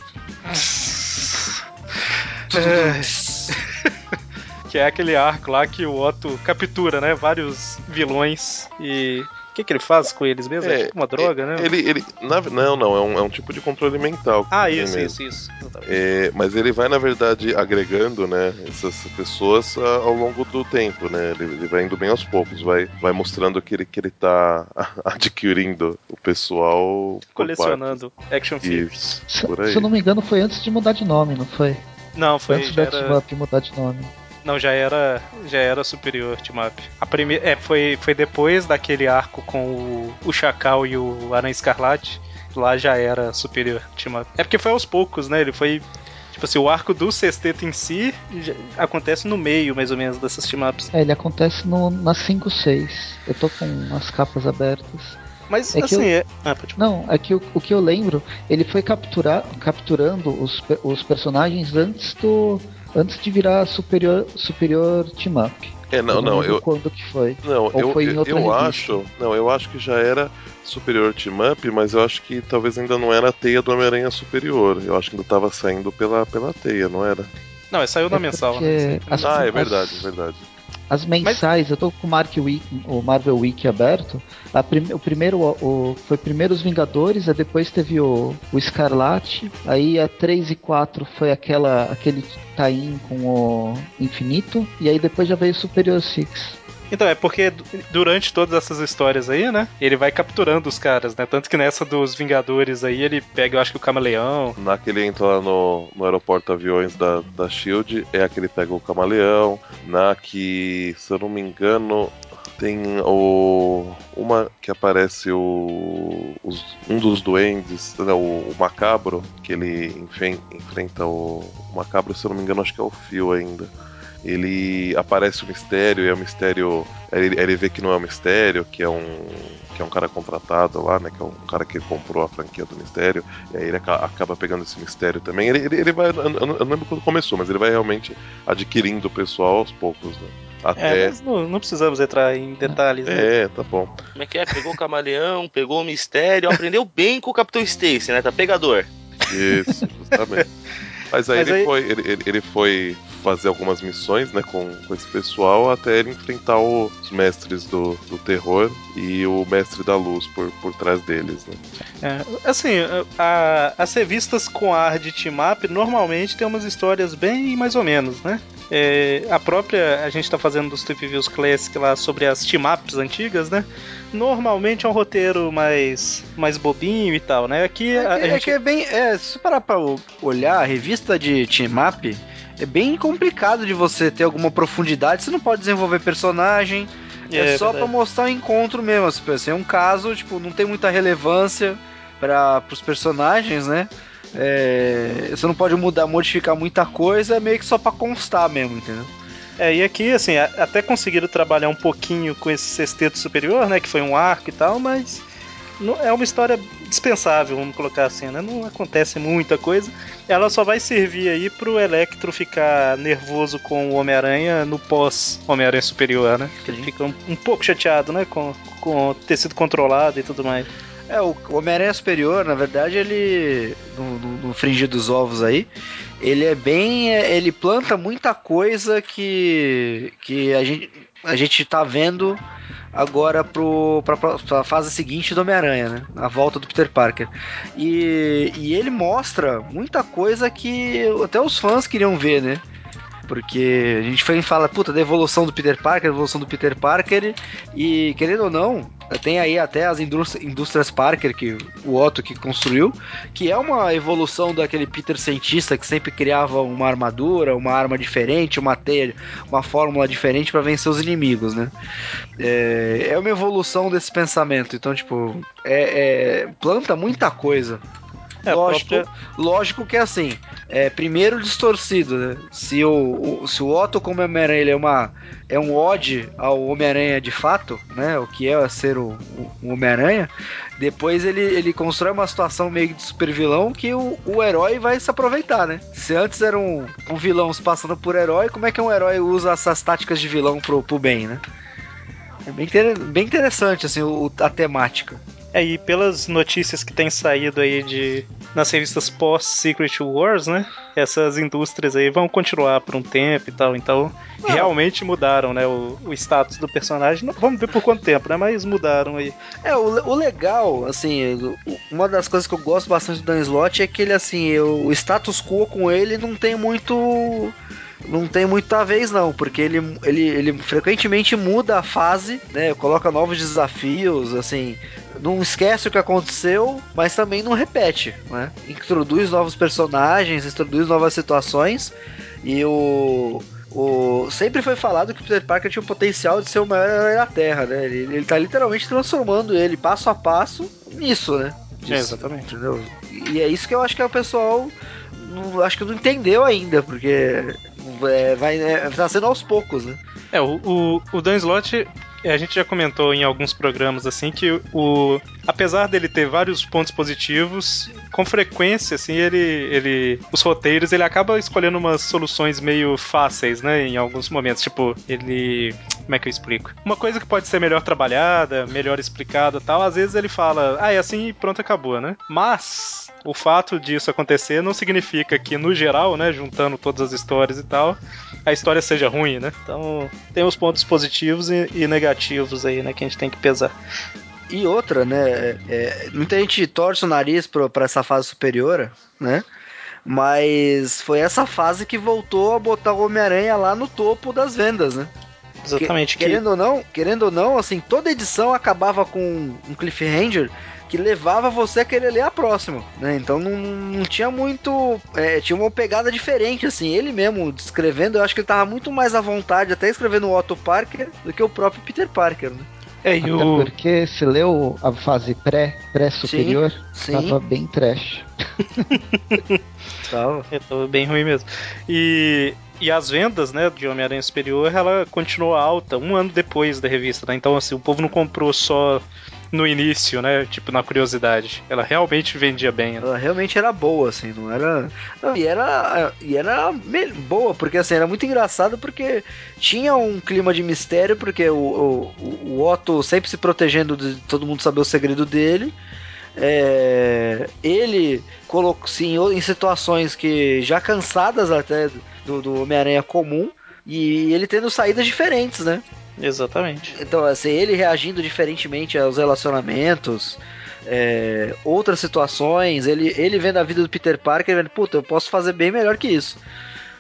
que é aquele arco lá que o Otto captura, né? Vários vilões e. O que, que ele faz com eles mesmo? É, É, tipo uma droga, né? Ele, ele, na- não, não, é um, é um tipo de controle mental. Ah, isso, isso, isso. É, mas ele vai, na verdade, agregando, né, essas pessoas ah, ao longo do tempo, né? Ele, ele vai indo bem aos poucos, vai, vai mostrando que ele, que ele tá adquirindo o pessoal Colecionando action figures. Se, se eu não me engano, foi antes de mudar de nome, não foi? Não, foi. antes do Já era, mudar de nome. Não, já era, já era superior Team Up. A primeira, é, foi, foi depois daquele arco com o, o Chacal e o Aranha Escarlate. Lá já era superior Team Up. É porque foi aos poucos, né? Ele foi. Tipo assim, o arco do sexteto em si acontece no meio, mais ou menos, dessas team ups. É, ele acontece no, na 5-6. Eu tô com as capas abertas. Mas, É assim, eu- é. Ah. Não, é que o, o que eu lembro, ele foi capturar, capturando os, os personagens antes do. Antes de virar superior, superior team up. É, não, Eu não, lembro eu, quando que foi. não, Ou eu, foi em eu, outra eu revista? acho, não, eu acho que já era superior team up, mas eu acho que talvez ainda não era a teia do Homem-Aranha superior. Eu acho que ainda tava saindo pela, pela teia, não era? Não, saiu na É mensal, porque né? as- Ah, é as- verdade, é verdade. As mensais, eu tô com o, Mark Wiki, o Marvel Wiki aberto. Prim- o primeiro o, foi primeiro os Vingadores, aí depois teve o, o Escarlate, aí a 3 e 4 foi aquela aquele tie com o Infinito, e aí depois já veio o Superior Six. Então, é porque du- durante todas essas histórias aí, né? Ele vai capturando os caras, né? Tanto que nessa dos Vingadores aí, ele pega, eu acho que o Camaleão. Na que ele entra lá no, no aeroporto aviões da, da Shield, é a que ele pega o camaleão. Na que, se eu não me engano, tem o. Uma que aparece o. os- um dos duendes, né, o, o macabro, que ele enfren- enfrenta o, o macabro, se eu não me engano, acho que é o fio ainda. Ele aparece o mistério e é o mistério. aí Ele, ele vê que não é um mistério, que é um. que é um cara contratado lá, né? Que é um cara que comprou a franquia do mistério. E aí ele aca- acaba pegando esse mistério também. Ele, ele, ele vai. Eu não, eu não lembro quando começou, mas ele vai realmente adquirindo o pessoal aos poucos, né? Até. É, mas não, não precisamos entrar em detalhes. né? É, tá bom. Como é que é? Pegou o camaleão, pegou o mistério, aprendeu bem com o Capitão Stacy, né? Tá pegador. Isso, justamente. Mas aí, Mas ele, aí- Foi, ele- ele foi fazer algumas missões né, com, com esse pessoal até ele enfrentar o- os mestres do, do terror e o mestre da luz por, por trás deles. Né? É, assim, a- as revistas com ar de team up normalmente tem umas histórias bem mais ou menos, né? É, a própria, a gente tá fazendo dos Trip Views Classic lá sobre as team ups antigas, né? Normalmente é um roteiro mais, mais bobinho e tal, né? Aqui É a, que, a é gente... que é bem. É, se você parar pra olhar, a revista de Team Up é bem complicado de você ter alguma profundidade. Você não pode desenvolver personagem. É, só pra verdade. mostrar o encontro mesmo. Assim, é um caso, tipo, não tem muita relevância para os personagens, né? É, você não pode mudar, modificar muita coisa, é meio que só pra constar mesmo, entendeu? É, e aqui, assim, até conseguiram trabalhar um pouquinho com esse sexteto superior, né? Que foi um arco e tal, mas não- é uma história dispensável, vamos colocar assim, né? Não acontece muita coisa. Ela só vai servir aí pro Electro ficar nervoso com o Homem-Aranha no pós-Homem-Aranha Superior, né? Que ele fica um, um pouco chateado, né? Com, com ter sido controlado e tudo mais. É, o Homem-Aranha Superior, na verdade, ele. No, no, no fringir dos ovos aí, ele é bem. é, Ele planta muita coisa que. que a gente, a gente tá vendo agora pro, pra, pra fase seguinte do Homem-Aranha, né? A volta do Peter Parker. E, e ele mostra muita coisa que até os fãs queriam ver, né? Porque a gente fala, puta, da evolução do Peter Parker, a evolução do Peter Parker, e querendo ou não, tem aí até as indústri- indústrias Parker, que o Otto que construiu, que é uma evolução daquele Peter cientista que sempre criava uma armadura, uma arma diferente, uma teia, uma fórmula diferente para vencer os inimigos, né? É, é uma evolução desse pensamento. Então, tipo, é, é- planta muita coisa. É, lógico, própria- lógico que é assim. É, primeiro distorcido, né? Se o, o- se o Otto como Homem-Aranha é uma é um ode ao Homem-Aranha de fato, né? O que é ser o, o- o Homem-Aranha. Depois ele, ele constrói uma situação meio de super vilão que o, o herói vai se aproveitar, né? Se antes era um, um vilão se passando por herói, como é que um herói usa essas táticas de vilão pro, pro bem, né? É bem, bem interessante, assim, o- a temática. É, e pelas notícias que tem saído aí de nas revistas pós-Secret Wars, né? Essas indústrias aí vão continuar por um tempo e tal. Então, realmente mudaram, né? O, o status do personagem. Não- vamos ver por quanto tempo, né? Mas mudaram aí. É, o, o legal, assim, uma das coisas que eu gosto bastante do Dan Slott é que ele, assim, o, o status quo com ele não tem muito. Não tem muita vez, não, porque ele, ele, ele frequentemente muda a fase, né? Coloca novos desafios, assim. Não esquece o que aconteceu, mas também não repete, né? Introduz novos personagens, introduz novas situações. E o. O, sempre foi falado que o Peter Parker tinha o potencial de ser o maior herói da Terra, né? Ele, ele tá literalmente transformando ele passo a passo nisso, né? Disso, É, exatamente. Entendeu? E é isso que eu acho que é o pessoal. Não, acho que não entendeu ainda, porque é, vai, é, tá sendo aos poucos, né? É, o, o, o Dan Slott, é, a gente já comentou em alguns programas assim que o apesar dele ter vários pontos positivos, com frequência assim, ele ele os roteiros, ele acaba escolhendo umas soluções meio fáceis, né, em alguns momentos, tipo, ele como é que eu explico? Uma coisa que pode ser melhor trabalhada, melhor explicada, tal, às vezes ele fala: "Ah, é assim e pronto, acabou", né? Mas o fato disso acontecer não significa que, no geral, né, juntando todas as histórias e tal, a história seja ruim, né? Então tem os pontos positivos e, e negativos aí, né, que a gente tem que pesar. E outra, né? é, muita gente torce o nariz pra essa fase superior, né? Mas foi essa fase que voltou a botar o Homem-Aranha lá no topo das vendas, né? Exatamente. Que- querendo ou não, querendo ou não, assim, toda edição acabava com um cliffhanger que levava você a querer ler a próxima, né? Então não, não tinha muito, é, tinha uma pegada diferente, assim. Ele mesmo descrevendo, eu acho que ele tava muito mais à vontade até escrevendo o Otto Parker do que o próprio Peter Parker, né? É, Até o, porque se leu a fase pré, pré-superior, Sim. tava bem trash. Tava. É, tava bem ruim mesmo. E, e as vendas, né, de Homem-Aranha Superior, ela continuou alta um ano depois da revista, né? Então, assim, o povo não comprou só no início, né? Tipo, na curiosidade. Ela realmente vendia bem. né? Ela realmente era boa, assim, não era. Não, e era. E era boa, porque assim, era muito engraçado porque tinha um clima de mistério, porque o, o, o Otto sempre se protegendo de todo mundo saber o segredo dele. É, ele colocou-se em, o- em situações que já cansadas até do, do Homem-Aranha comum. E ele tendo saídas diferentes, né? Exatamente. Então, assim, ele reagindo diferentemente aos relacionamentos, é, outras situações, ele, ele vendo a vida do Peter Parker, vendo, puta, eu posso fazer bem melhor que isso.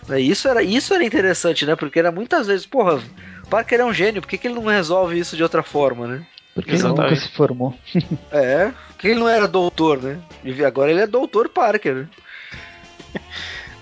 É, Isso era, isso era interessante, né? Porque era muitas vezes, porra, o Parker é um gênio, por que, que ele não resolve isso de outra forma, né? Porque ele nunca Exatamente. se formou. É, por que ele não era doutor, né? E agora ele é doutor Parker, né?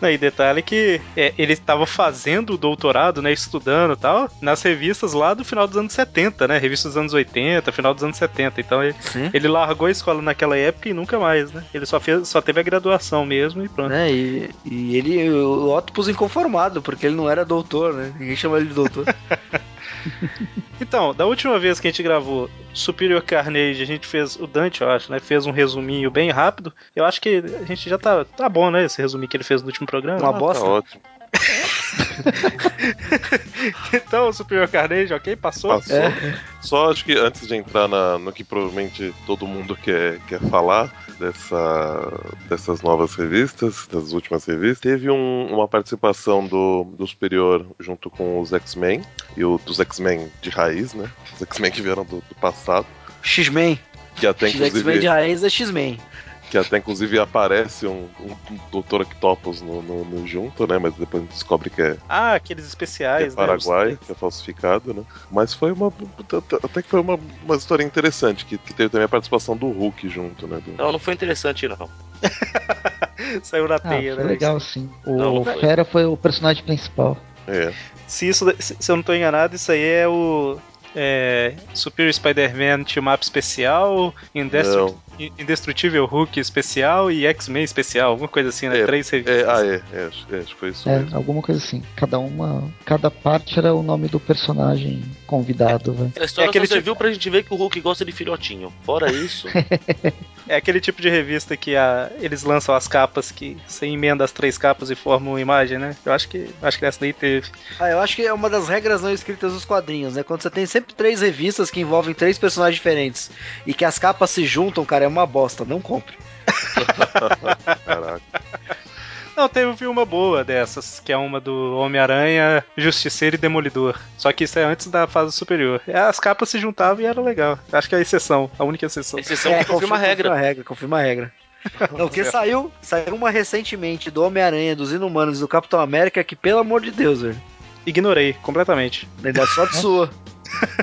E detalhe que é, ele estava fazendo o doutorado, né? Estudando e tal, nas revistas lá do final dos anos 70, né? Revistas dos anos 80, final dos anos 70. Então ele, ele largou a escola naquela época e nunca mais, né? Ele só, fez, só teve a graduação mesmo e pronto. Né? E, e ele, o Octopus inconformado, porque ele não era doutor, né? Ninguém chama ele de doutor. Então, da última vez que a gente gravou Superior Carnage, a gente fez, o Dante, eu acho, né? Fez um resuminho bem rápido. Eu acho que a gente já tá, tá bom, né? Esse resuminho que ele fez no último programa. Uma Tá bosta. ótimo. Então, Superior Carnage, ok? Passou? Passou. É. Só acho que antes de entrar na- no que provavelmente todo mundo quer, quer falar dessa, dessas novas revistas, das últimas revistas, teve um- uma participação do, do Superior junto com os X-Men, e o dos X-Men de raiz, né? Os X-Men que vieram do, do passado, X-Men. que até X-Men de raiz é X-Men. Que até inclusive aparece um, um, um Dr. Octopus no, no- no junto, né? Mas depois a gente descobre que é, Ah, aqueles que é especiais, né? Paraguai, que é falsificado, né? Mas foi uma. Até que foi uma, uma história interessante, que, que teve também a participação do Hulk junto, né? do- Não, não foi interessante, não. Saiu na Ah, teia, foi né? legal sim. O Não, não. Fera foi o personagem principal. É. Se, isso, se eu não tô enganado, isso aí é o é, Superior Spider-Man Team Up especial, Indestru Não. Indestrutível Hulk especial e X-Men especial, alguma coisa assim, né? É, Três revistas. É, ah, é, é, acho, é, acho que foi isso É, mesmo. alguma coisa assim. Cada uma. Cada parte era o nome do personagem convidado, velho. A história É aquele só serviu pra gente ver que o Hulk gosta de filhotinho. Fora isso, É aquele tipo de revista que a- eles lançam as capas que você emenda as três capas e forma uma imagem, né? Eu acho que acho que essa daí teve. Ah, eu acho que é uma das regras não escritas dos quadrinhos, né? Quando você tem sempre três revistas que envolvem três personagens diferentes e que as capas se juntam, cara, é uma bosta. Não compre. Caraca. Não, teve uma boa dessas, que é uma do Homem-Aranha, Justiceiro e Demolidor. Só que isso é antes da fase superior. As capas se juntavam e era legal. Acho que é a exceção, a única exceção. exceção que confirma a regra. Confirma a regra, confirma a regra. Não, porque saiu, saiu uma recentemente do Homem-Aranha, dos Inumanos e do Capitão América que, pelo amor de Deus, velho. Ignorei completamente. Ainda é sorte sua.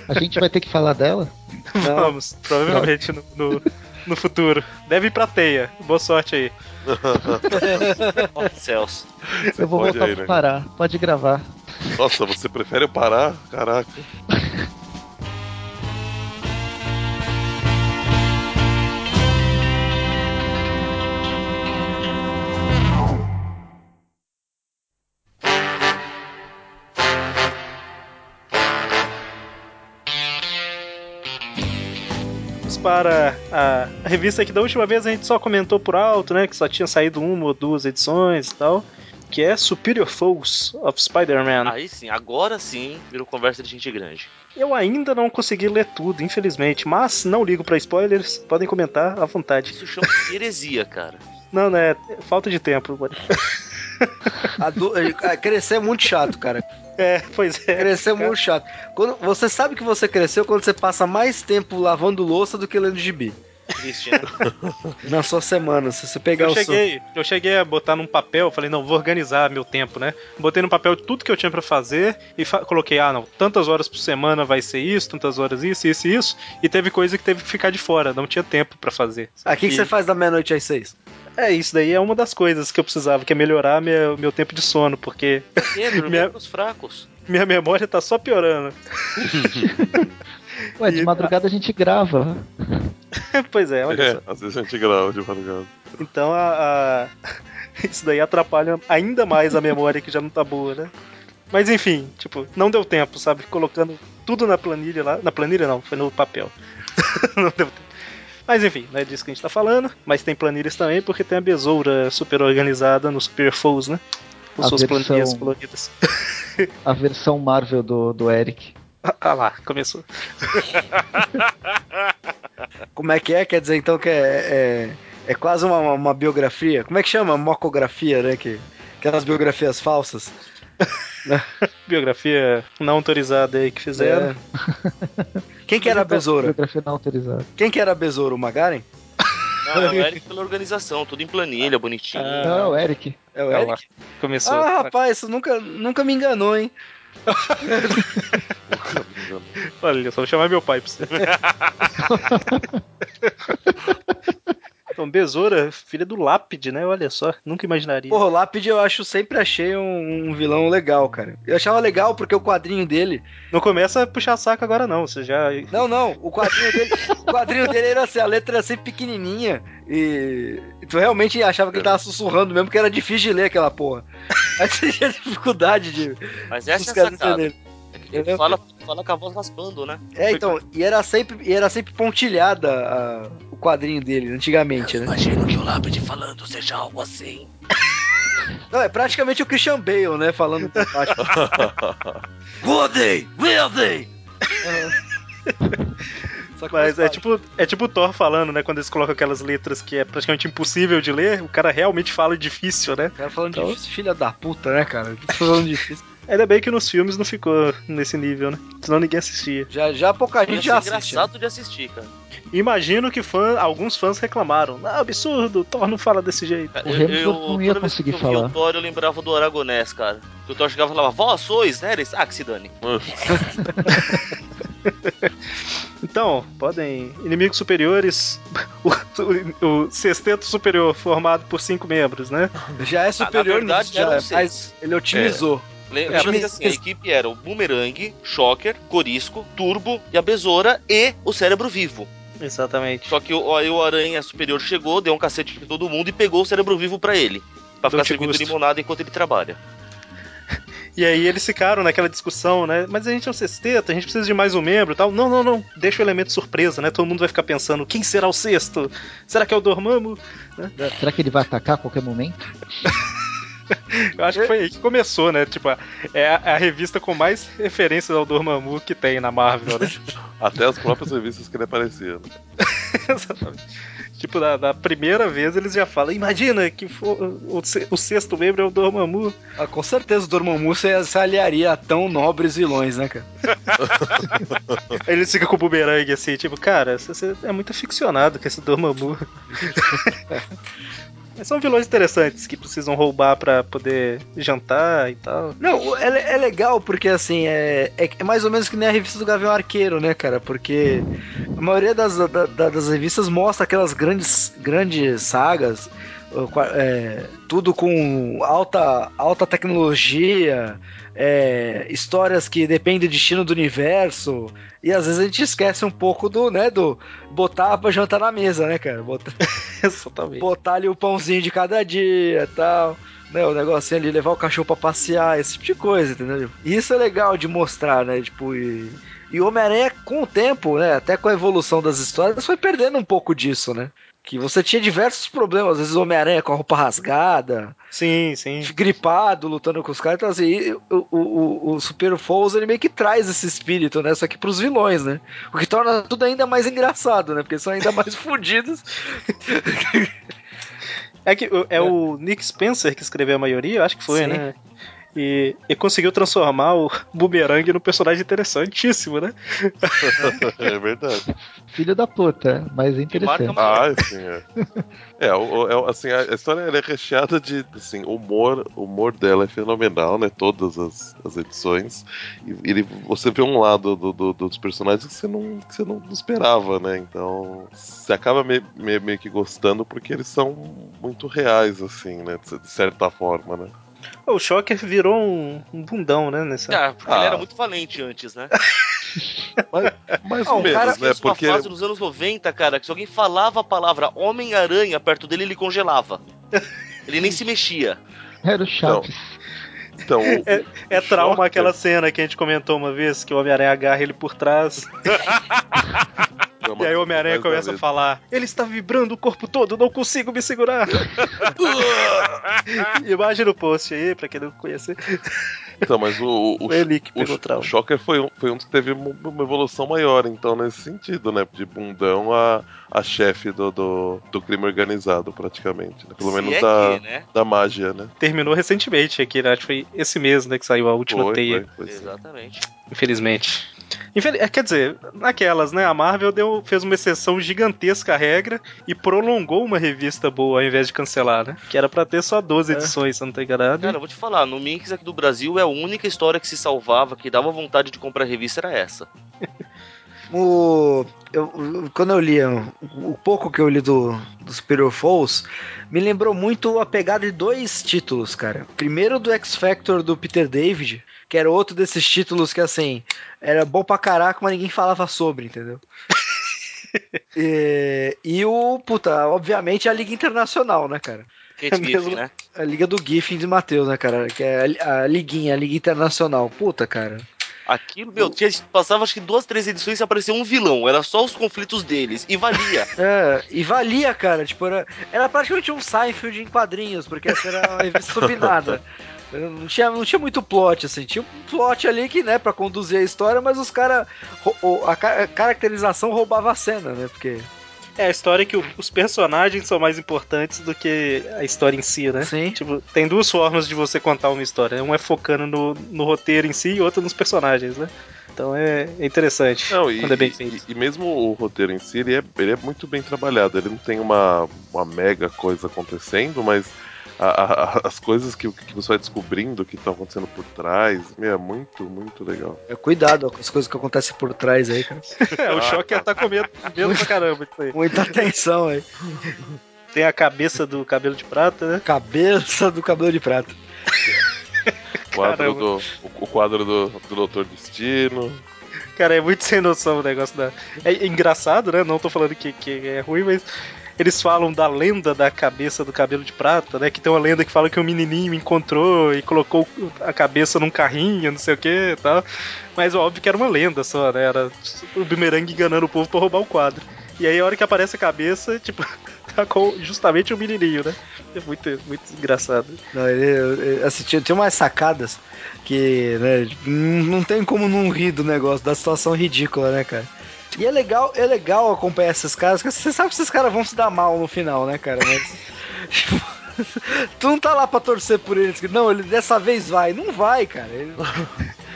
A gente vai ter que falar dela? Não. Vamos, provavelmente no, no, no futuro. Deve ir pra teia. Boa sorte aí. Ó, céus. Você Eu vou pode voltar aí, pra né? parar. Pode gravar. Nossa, você prefere eu parar? Caraca. Para a, revista que da última vez a gente só comentou por alto, né? Que só tinha saído uma ou duas edições e tal. Que é Superior Foes of Spider-Man. Aí sim, agora sim virou conversa de gente grande. Eu ainda não consegui ler tudo, infelizmente, mas não ligo pra spoilers, podem comentar à vontade. Isso chama heresia, cara. Não, né? Falta de tempo. mano. Ah, Crescer é muito chato, cara. É, pois é. Crescer é muito chato. Quando, você sabe que você cresceu quando você passa mais tempo lavando louça do que lendo gibi. Triste, né? Na sua semana, se você pegar Eu o seu. cheguei, eu cheguei a botar num papel, falei, não, vou organizar meu tempo, né? Botei no papel tudo que eu tinha pra fazer e fa- coloquei, ah, não, tantas horas por semana vai ser isso, tantas horas isso, isso e isso. E teve coisa que teve que ficar de fora, não tinha tempo pra fazer. Ah, o que, que você faz da meia-noite às seis? É, isso daí é uma das coisas que eu precisava, que é melhorar meu, meu tempo de sono, porque Pedro, Minha- os fracos. minha memória tá só piorando. Ué, de E- madrugada a gente grava. pois é, olha só. É, às vezes a gente grava de madrugada. Então a, a- isso daí atrapalha ainda mais a memória que já não tá boa, né? Mas enfim, tipo, não deu tempo, sabe? Colocando tudo na planilha lá. Na planilha não, foi no papel. não devo ter. Mas enfim, não é disso que a gente tá falando. Mas tem planilhas também, porque tem a besoura super organizada no Super Foes, né? Com A suas versão- planilhas coloridas. A versão Marvel do, do Eric. Ah lá, começou. Como é que é? Quer dizer então que é, é, é quase uma, uma biografia? Como é que chama? Mocografia, né? Que, aquelas biografias falsas. Biografia não autorizada aí que fizeram. É. Quem que era a besoura? Biografia não autorizada. Quem que era a besoura? O Magaren? Não, é o Eric pela organização, tudo em planilha, bonitinho. Ah. Não, é o Eric. É o Ah, Eric? Começou. Ah, rapaz, isso nunca, nunca me enganou, hein? Olha, só vou chamar meu pai pra você. então, Besoura, filha do Lápide, né? Olha só, nunca imaginaria. Porra, o Lápide eu acho, sempre achei um, um vilão legal, cara. Eu achava legal porque o quadrinho dele. Não começa a puxar saco agora, não. Você já. Não, não, o quadrinho dele. o quadrinho dele era assim, a letra era sempre pequenininha. E tu realmente achava que ele tava sussurrando mesmo, que era difícil de ler aquela porra. Aí você tinha dificuldade de. Mas essa os é sacada. entenderem. Ele fala, fala com a voz raspando, né? É, então, e era sempre, e era sempre pontilhada a- o quadrinho dele, antigamente, né? Imagino que o Lápide falando seja algo assim. Não, é praticamente o Christian Bale, né? Falando por baixo. Woody! Woody! Só que Mas é tipo, é tipo o Thor falando, né? Quando eles colocam aquelas letras que é praticamente impossível de ler, o cara realmente fala difícil, né? O cara falando Então- difícil, filha da puta, né, cara? Falando difícil. Ainda bem que nos filmes não ficou nesse nível, né? Senão ninguém assistia. Já, já pouca gente já assiste. né? engraçado de assistir, cara. Imagino que fã, alguns fãs reclamaram. Não, absurdo, Thor não fala desse jeito. O Hemsworth não ia toda vez conseguir que eu falar. o Thor, eu lembrava do Aragonés, cara. Que o Thor chegava e falava, vós sois Neres? Ah, que se dane. Então, podem. Inimigos superiores. O, o, o sexteto superior formado por cinco membros, né? Já é superior na verdade, já, é, mas ele otimizou. Lembra time- que assim, a equipe era o Boomerang, Shocker, Corisco, Turbo e a Besoura e o Cérebro Vivo. Exatamente. Só que o, aí o Aranha Superior chegou, deu um cacete em todo mundo e pegou o Cérebro Vivo pra ele. Pra ficar servindo gosto. limonada enquanto ele trabalha. E aí eles ficaram naquela discussão, né? Mas a gente é um sexteto, a gente precisa de mais um membro e tal. Não, não, não. Deixa o elemento surpresa, né? Todo mundo vai ficar pensando, quem será o sexto? Será que é o Dormammu? Será que ele vai atacar a qualquer momento? Eu acho que foi aí que começou, né? Tipo, a- é a, é a revista com mais referências ao Dormammu que tem na Marvel, né? Até as próprias revistas que ele aparecia. né? Exatamente. Tipo, da, da primeira vez eles já falam, imagina que for, o, o sexto membro é o Dormammu. Ah, com certeza o Dormammu se, se aliaria a tão nobres vilões, né, cara? Aí eles ficam com o bumerangue assim, tipo, cara, você, você é muito aficionado com esse Dormammu. Mas são vilões interessantes que precisam roubar pra poder jantar e tal. Não, é, é legal porque, assim, é, é, é mais ou menos que nem a revista do Gavião Arqueiro, né, cara? Porque a maioria das, da- da- das revistas mostra aquelas grandes, grandes sagas, é, tudo com alta, alta tecnologia, é, histórias que dependem do destino do universo, e às vezes a gente esquece um pouco do, né, do botar pra jantar na mesa, né, cara? Botar, Exatamente. botar ali o pãozinho de cada dia e tal. Né, o negocinho ali, levar o cachorro pra passear, esse tipo de coisa, entendeu? E isso é legal de mostrar, né? Tipo, e, e o Homem-Aranha, com o tempo, né? Até com a evolução das histórias, foi perdendo um pouco disso, né? Que você tinha diversos problemas, às vezes Homem-Aranha com a roupa rasgada, Sim, sim. gripado, lutando com os caras. Então, assim, e o, o, o, Super Foes, ele meio que traz esse espírito, né? Só que pros vilões, né? O que torna tudo ainda mais engraçado, né? Porque são ainda mais fodidos. É que o- é, o Nick Spencer que escreveu a maioria, eu acho que foi, Sim. né? E, e conseguiu transformar o Boomerang num personagem interessantíssimo, né? É verdade. Filho da puta, mas é marca interessante. Ah, sim, é. É, o- é, assim, a história é recheada de assim, humor, o humor dela é fenomenal, né? Todas as, as edições. E ele, você vê um lado do- do- dos personagens que você, não, que você não esperava, né? Então você acaba me- me- meio que gostando porque eles são muito reais, assim, né? De, de certa forma, né? O Shocker virou um, um bundão, né? Nessa... Ah, porque Ah. ele era muito valente antes, né? Mais Ah, ou o menos, cara né? Fez uma Porque fase nos anos 90, cara, que se alguém falava a palavra Homem-Aranha perto dele, ele congelava. Ele nem se mexia. Era o Chaves. então, o- É o trauma Shocker- aquela cena que a gente comentou uma vez, que o Homem-Aranha agarra ele por trás. E aí o Homem-Aranha começa a falar: Ele está vibrando o corpo todo, não consigo me segurar. Imagina o post aí, pra quem não conhecer. Então, mas o, o, O o. Shocker foi um, foi um que teve uma evolução maior, então, nesse sentido, né? De bundão a, a chefe do, do, do crime organizado, praticamente. né? Pelo Se menos é da, que, né? da mágia, né? Terminou recentemente aqui, né? Acho que foi esse mês, né, que saiu a última Foi, teia, foi, foi. Exatamente. infelizmente. É, Quer dizer, naquelas, né? A Marvel deu, fez uma exceção gigantesca à regra e prolongou uma revista boa ao invés de cancelar, né? Que era pra ter só 12 edições, se eu não tô enganado. Cara, eu vou te falar, no Minx aqui do Brasil, é a única história que se salvava, que dava vontade de comprar revista, era essa. O, eu- quando eu li o, o pouco que eu li do, do Superior Falls, me lembrou muito a pegada de dois títulos, cara. Primeiro do X Factor do Peter David, que era outro desses títulos que assim era bom pra caraca, mas ninguém falava sobre, entendeu? e, e o, puta, obviamente a Liga Internacional, né, cara? Kate É Giffen, né? A Liga do Giffen de Matheus, né, cara? Que é a, a Liguinha, a Liga Internacional. Puta, cara. Aquilo, meu, tinha, passava acho que duas, três edições e aparecia um vilão. Era só os conflitos deles. E valia. É, e valia, cara. Tipo, era, era praticamente um Seinfeld em quadrinhos, porque essa era uma revista subnada. Não tinha, não tinha muito plot, assim. Tinha um plot ali que, né, pra conduzir a história, mas os caras. A, a caracterização roubava a cena, né? Porque. É a história que o- os personagens são mais importantes do que a história em si, né? Sim. Tipo, tem duas formas de você contar uma história. Um é focando no, no roteiro em si e outro nos personagens, né? Então é, é interessante Não, e, quando é bem e- feito. e mesmo o roteiro em si, ele é, ele é muito bem trabalhado. Ele não tem uma, uma mega coisa acontecendo, mas a- a- as coisas que, que você vai descobrindo que estão acontecendo por trás, meu, é muito, muito legal. é, Cuidado com as coisas que acontecem por trás aí, cara. É, o choque tá com medo, medo pra caramba disso aí. Muita atenção aí. Tem a cabeça do cabelo de prata, né? Cabeça do cabelo de prata. O quadro, do, o, o quadro do, do Doutor Destino. Cara, é muito sem noção o negócio da. É engraçado, né? Não tô falando que, que é ruim, mas. Eles falam da lenda da cabeça do cabelo de prata, né? Que tem uma lenda que fala que o menininho encontrou e colocou a cabeça num carrinho, não sei o que e tal. Mas óbvio que era uma lenda só, né? Era o bumerangue enganando o povo pra roubar o quadro. E aí a hora que aparece a cabeça, tipo, tá com justamente o menininho, né? É muito, muito engraçado. Não, ele, assim, tinha umas sacadas que, né, não tem como não rir do negócio, da situação ridícula, né, cara? E é legal, é legal acompanhar esses caras, porque você sabe que esses caras vão se dar mal no final, né, cara? Mas. tu não tá lá pra torcer por eles, não, ele dessa vez vai. Não vai, cara. Ele-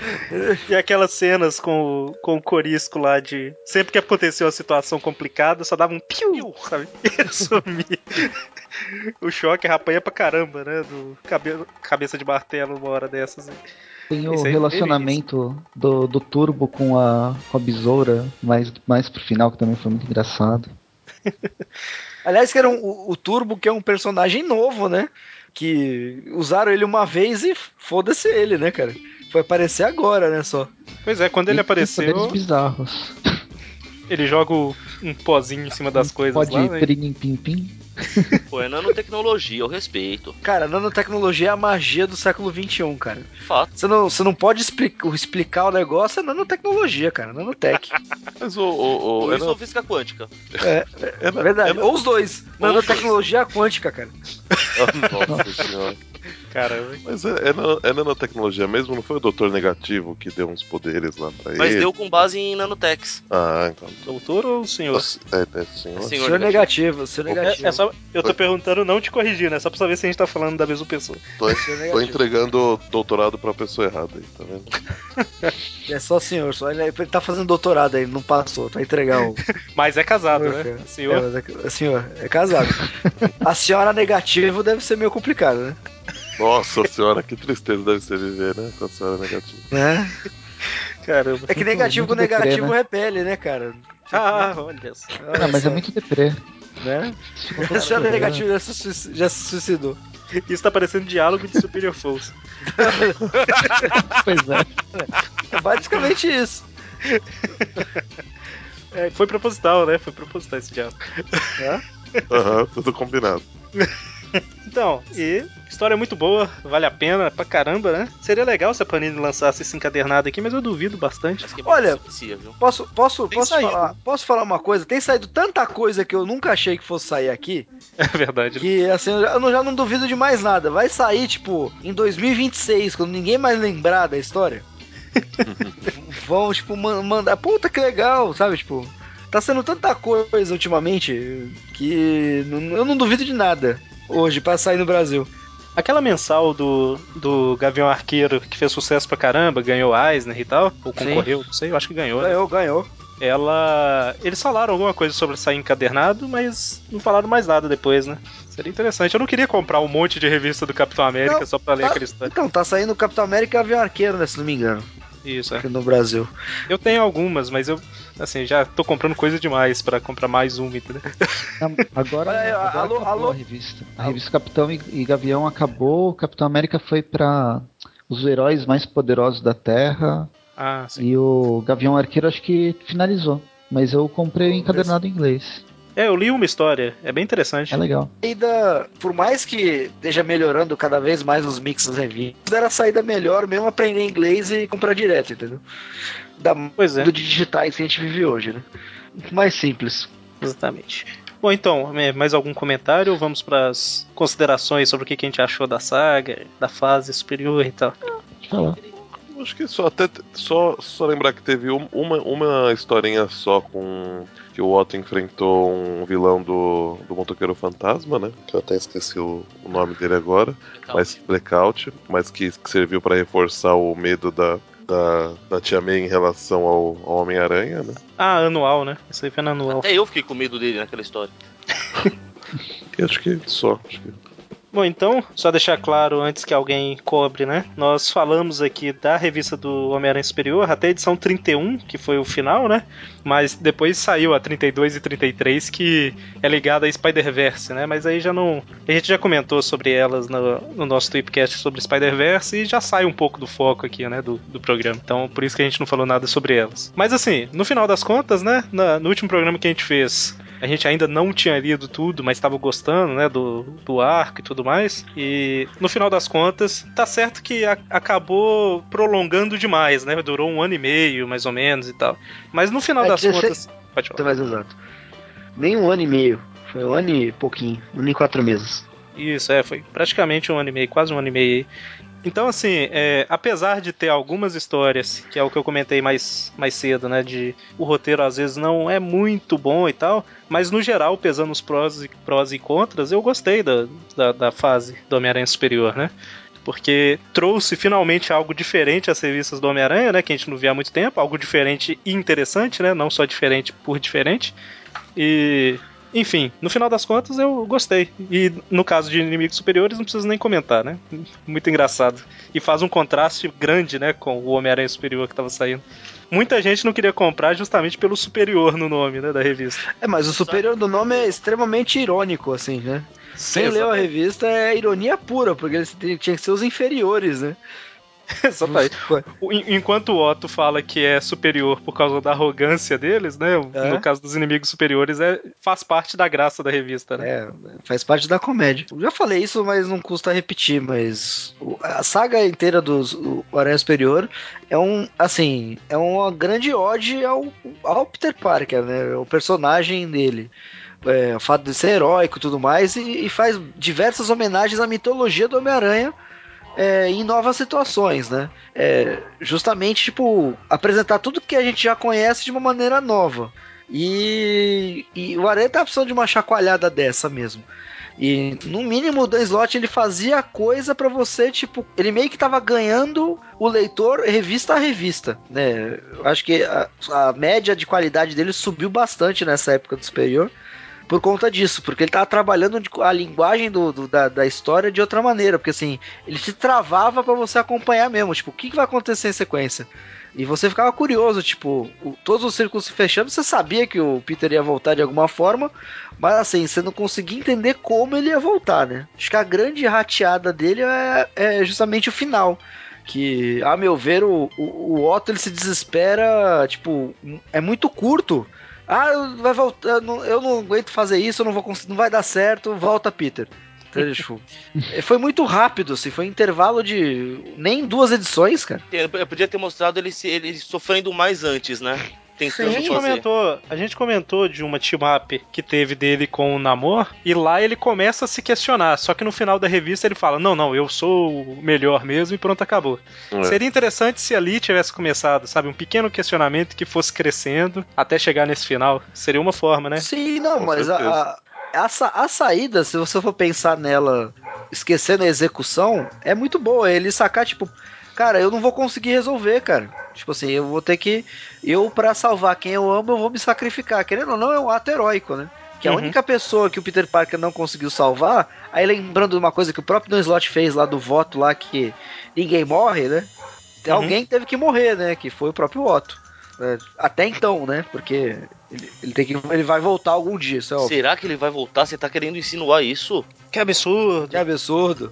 E aquelas cenas com, o- com o Corisco lá de. Sempre que aconteceu uma situação complicada, só dava um piu, sabe? E sumia. O choque apanha pra caramba, né? Do cabelo, cabeça de martelo uma hora dessas. aí. Tem o aí relacionamento do, do Turbo com a, com a besoura, mais, mais pro final, que também foi muito engraçado. Aliás, que era um- o, o Turbo, que é um personagem novo, né? Que usaram ele uma vez e foda-se ele, né, cara? Foi aparecer agora, né, só. Pois é, quando ele E apareceu, bizarros. Ele joga um pozinho em cima das coisas Pode lá. né? perinim pim pim. Pô, é nanotecnologia, eu respeito. Cara, nanotecnologia é a magia do século XXI, cara. Fato. Você não, você não pode explicar, explicar o negócio, é nanotecnologia, cara. Nanotech. Mas o. o, o é, isso ou física quântica. É, é na- verdade. é Ou os dois. Nanotecnologia quântica, cara. Nossa senhora. Caramba. Mas é, é, é nanotecnologia mesmo? Não foi o Doutor Negativo que deu uns poderes lá pra Mas ele? deu com base em nanotex. Ah, então. Doutor ou senhor? É, é senhor. Senhor Senhor negativo, senhor negativo. É, é só, eu tô perguntando não te corrigir, né? Só pra saber se a gente tá falando da mesma pessoa. Tô, tô entregando doutorado pra pessoa errada aí, tá vendo? É só senhor, só ele, ele tá fazendo doutorado aí, não passou, tá entregar o. Mas é casado, Senhor, né? Senhor. É, mas é, é senhor, é casado. A senhora negativo deve ser meio complicado, né? Nossa senhora, que tristeza deve ser viver, né? Com a senhora negativa. né? Caramba. É que negativo com Muito deprê, negativo né? repele, né, cara? Ah, olha só. Olha Ah, mas só, é muito deprê. Né? A senhora negativa já se, suici- já se suicidou. Isso tá parecendo diálogo de Superior Force. Pois é. É basicamente isso. É, foi proposital, né? Foi proposital esse diálogo. Aham, tudo combinado. Então, e História muito boa, vale a pena pra caramba, né? Seria legal se a Panini lançasse esse encadernado aqui, mas eu duvido bastante. É Olha? Posso, posso, Tem posso, saído. falar, posso falar uma coisa? Tem saído tanta coisa que eu nunca achei que fosse sair aqui, É verdade. né? que assim, eu já, eu não- já não duvido de mais nada. Vai sair, tipo, em 2026, quando ninguém mais lembrar da história. Vão, tipo, man- mandar. Puta que legal, sabe? Tipo, tá sendo tanta coisa ultimamente que não- eu não duvido de nada hoje pra sair no Brasil. Aquela mensal do, do Gavião Arqueiro que fez sucesso pra caramba, ganhou Eisner e tal, ou Sim. concorreu, não sei, eu acho que ganhou. né? Ganhou, ganhou. Ela. Eles falaram alguma coisa sobre sair encadernado, mas não falaram mais nada depois, né? Seria interessante. Eu não queria comprar um monte de revista do Capitão América Não, só pra ler tá- aquela história. Então, tá saindo o Capitão América e o Avião Arqueiro, né? Se não me engano, Isso, é. aqui no Brasil. Eu tenho algumas, mas eu, assim, já tô comprando coisa demais pra comprar mais uma, entendeu? Agora, aí, agora alô, alô? a revista. A revista Capitão e, e Gavião acabou, o Capitão América foi pra os heróis mais poderosos da Terra Ah, sim. e o Gavião Arqueiro acho que finalizou. Mas eu comprei o encadernado em inglês. É, eu li uma história, é bem interessante. É legal. Ainda, por mais que esteja melhorando cada vez mais os mix das revistas, era a saída melhor mesmo aprender inglês e comprar direto, entendeu? Da Pois é. do digitais que a gente vive hoje, né? Muito mais simples. Exatamente. Bom, então, é, mais algum comentário? Vamos para as considerações sobre o que a gente achou da saga, da fase superior e tal. Falar. Acho que só até só, só lembrar que teve um- uma, uma historinha só com que o Otto enfrentou um vilão do, do Motoqueiro Fantasma, né? Que eu até esqueci o, o nome dele agora, mas Blackout, mas que, que serviu pra reforçar o medo da, da, da Tia May em relação ao, ao Homem-Aranha, né? Ah, anual, né? Isso aí foi na anual. Até eu fiquei com medo dele naquela história. Acho que só. Acho que... Bom, então, só deixar claro antes que alguém cobre, né? Nós falamos aqui da revista do Homem-Aranha Superior até a edição 31, que foi o final, né? Mas depois saiu a 32 e 33, que é ligada a Spider-Verse, né? Mas aí já não. A gente já comentou sobre elas no, no nosso Tweepcast sobre Spider-Verse e já sai um pouco do foco aqui, né? Do, do programa. Então, por isso que a gente não falou nada sobre elas. Mas assim, no final das contas, né? na- no último programa que a gente fez, a gente ainda não tinha lido tudo, mas estava gostando, né, do, do arco e tudo mais. E no final das contas, tá certo que a- acabou prolongando demais, né? Durou um ano e meio, mais ou menos e tal. Mas no final É, das 16 contas. Pode falar. mais exato. Nem um ano e meio. Foi um ano e pouquinho. Um ano e quatro meses. Isso, é, foi praticamente um ano e meio, quase um ano e meio aí. Então, assim, é, apesar de ter algumas histórias, que é o que eu comentei mais, mais cedo, né? De o roteiro às vezes não é muito bom e tal, mas no geral, pesando os prós e, prós e contras, eu gostei da, da, da fase do Homem-Aranha Superior, né? Porque trouxe finalmente algo diferente às revistas do Homem-Aranha, né? Que a gente não via há muito tempo, algo diferente e interessante, né? Não só diferente por diferente. E enfim, no final das contas eu gostei. E no caso de inimigos superiores não preciso nem comentar, né? Muito engraçado. E faz um contraste grande, né, com o Homem-Aranha Superior que tava saindo. Muita gente não queria comprar justamente pelo superior no nome, né, da revista. É, mas o superior do nome é extremamente irônico, assim, né? Quem leu a revista é ironia pura, porque eles tinham tinha que ser os inferiores, né? En- Enquanto o Otto fala que é superior por causa da arrogância deles, né? É. No caso dos inimigos superiores, é, faz parte da graça da revista, né? É, faz parte da comédia. Eu já falei isso, mas não custa repetir, mas a saga inteira dos Aranha Superior é um, assim, é uma grande ode ao, ao Peter Parker, né? O personagem dele. É, o fato de ser heróico e tudo mais, e, e faz diversas homenagens à mitologia do Homem-Aranha é, em novas situações, né? É, justamente, tipo, apresentar tudo que a gente já conhece de uma maneira nova. E, e o Aranha tá precisando de uma chacoalhada dessa mesmo. E no mínimo o Dan Slott ele fazia coisa pra você, tipo, ele meio que tava ganhando o leitor revista a revista, né? Eu acho que a, a média de qualidade dele subiu bastante nessa época do Superior por conta disso, porque ele tava trabalhando a linguagem do, do- da, da história de outra maneira, porque assim, ele se travava pra você acompanhar mesmo, tipo, o que, que vai acontecer em sequência? E você ficava curioso, tipo, o- todos os círculos se fechando, você sabia que o Peter ia voltar de alguma forma, mas assim, você não conseguia entender como ele ia voltar, né? Acho que a grande rateada dele é, é justamente o final. Que, a meu ver, o, o, o Otto ele se desespera, tipo, é muito curto. Ah, vai voltar, eu não, eu não aguento fazer isso, eu não vou não vai dar certo, volta Peter. Foi muito rápido, assim, foi um intervalo de nem duas edições, cara. Eu podia ter mostrado ele, se- ele sofrendo mais antes, né? A Tentando gente, fazer. comentou, a gente comentou de uma team-up que teve dele com o Namor, e lá ele começa a se questionar, só que no final da revista ele fala, não, não, eu sou o melhor mesmo e pronto, acabou. É. Seria interessante se ali tivesse começado, sabe, um pequeno questionamento que fosse crescendo até chegar nesse final. Seria uma forma, né? Sim, não, Com mas a, certeza. a, a, a saída, se você for pensar nela, esquecendo a execução, é muito boa. Ele sacar, tipo, cara, eu não vou conseguir resolver, cara. Tipo assim, eu vou ter que. Eu, pra salvar quem eu amo, eu vou me sacrificar. Querendo ou não, é um ato heróico, né? Que a Uhum. única pessoa que o Peter Parker não conseguiu salvar, aí lembrando de uma coisa que o próprio Dan Slott fez lá do voto lá, que ninguém morre, né? Tem Uhum. Alguém teve que morrer, né? Que foi o próprio Otto. É, até então, né? Porque ele, ele tem que, ele vai voltar algum dia, isso é. Será que ele vai voltar? Você tá querendo insinuar isso? Que absurdo. Que absurdo.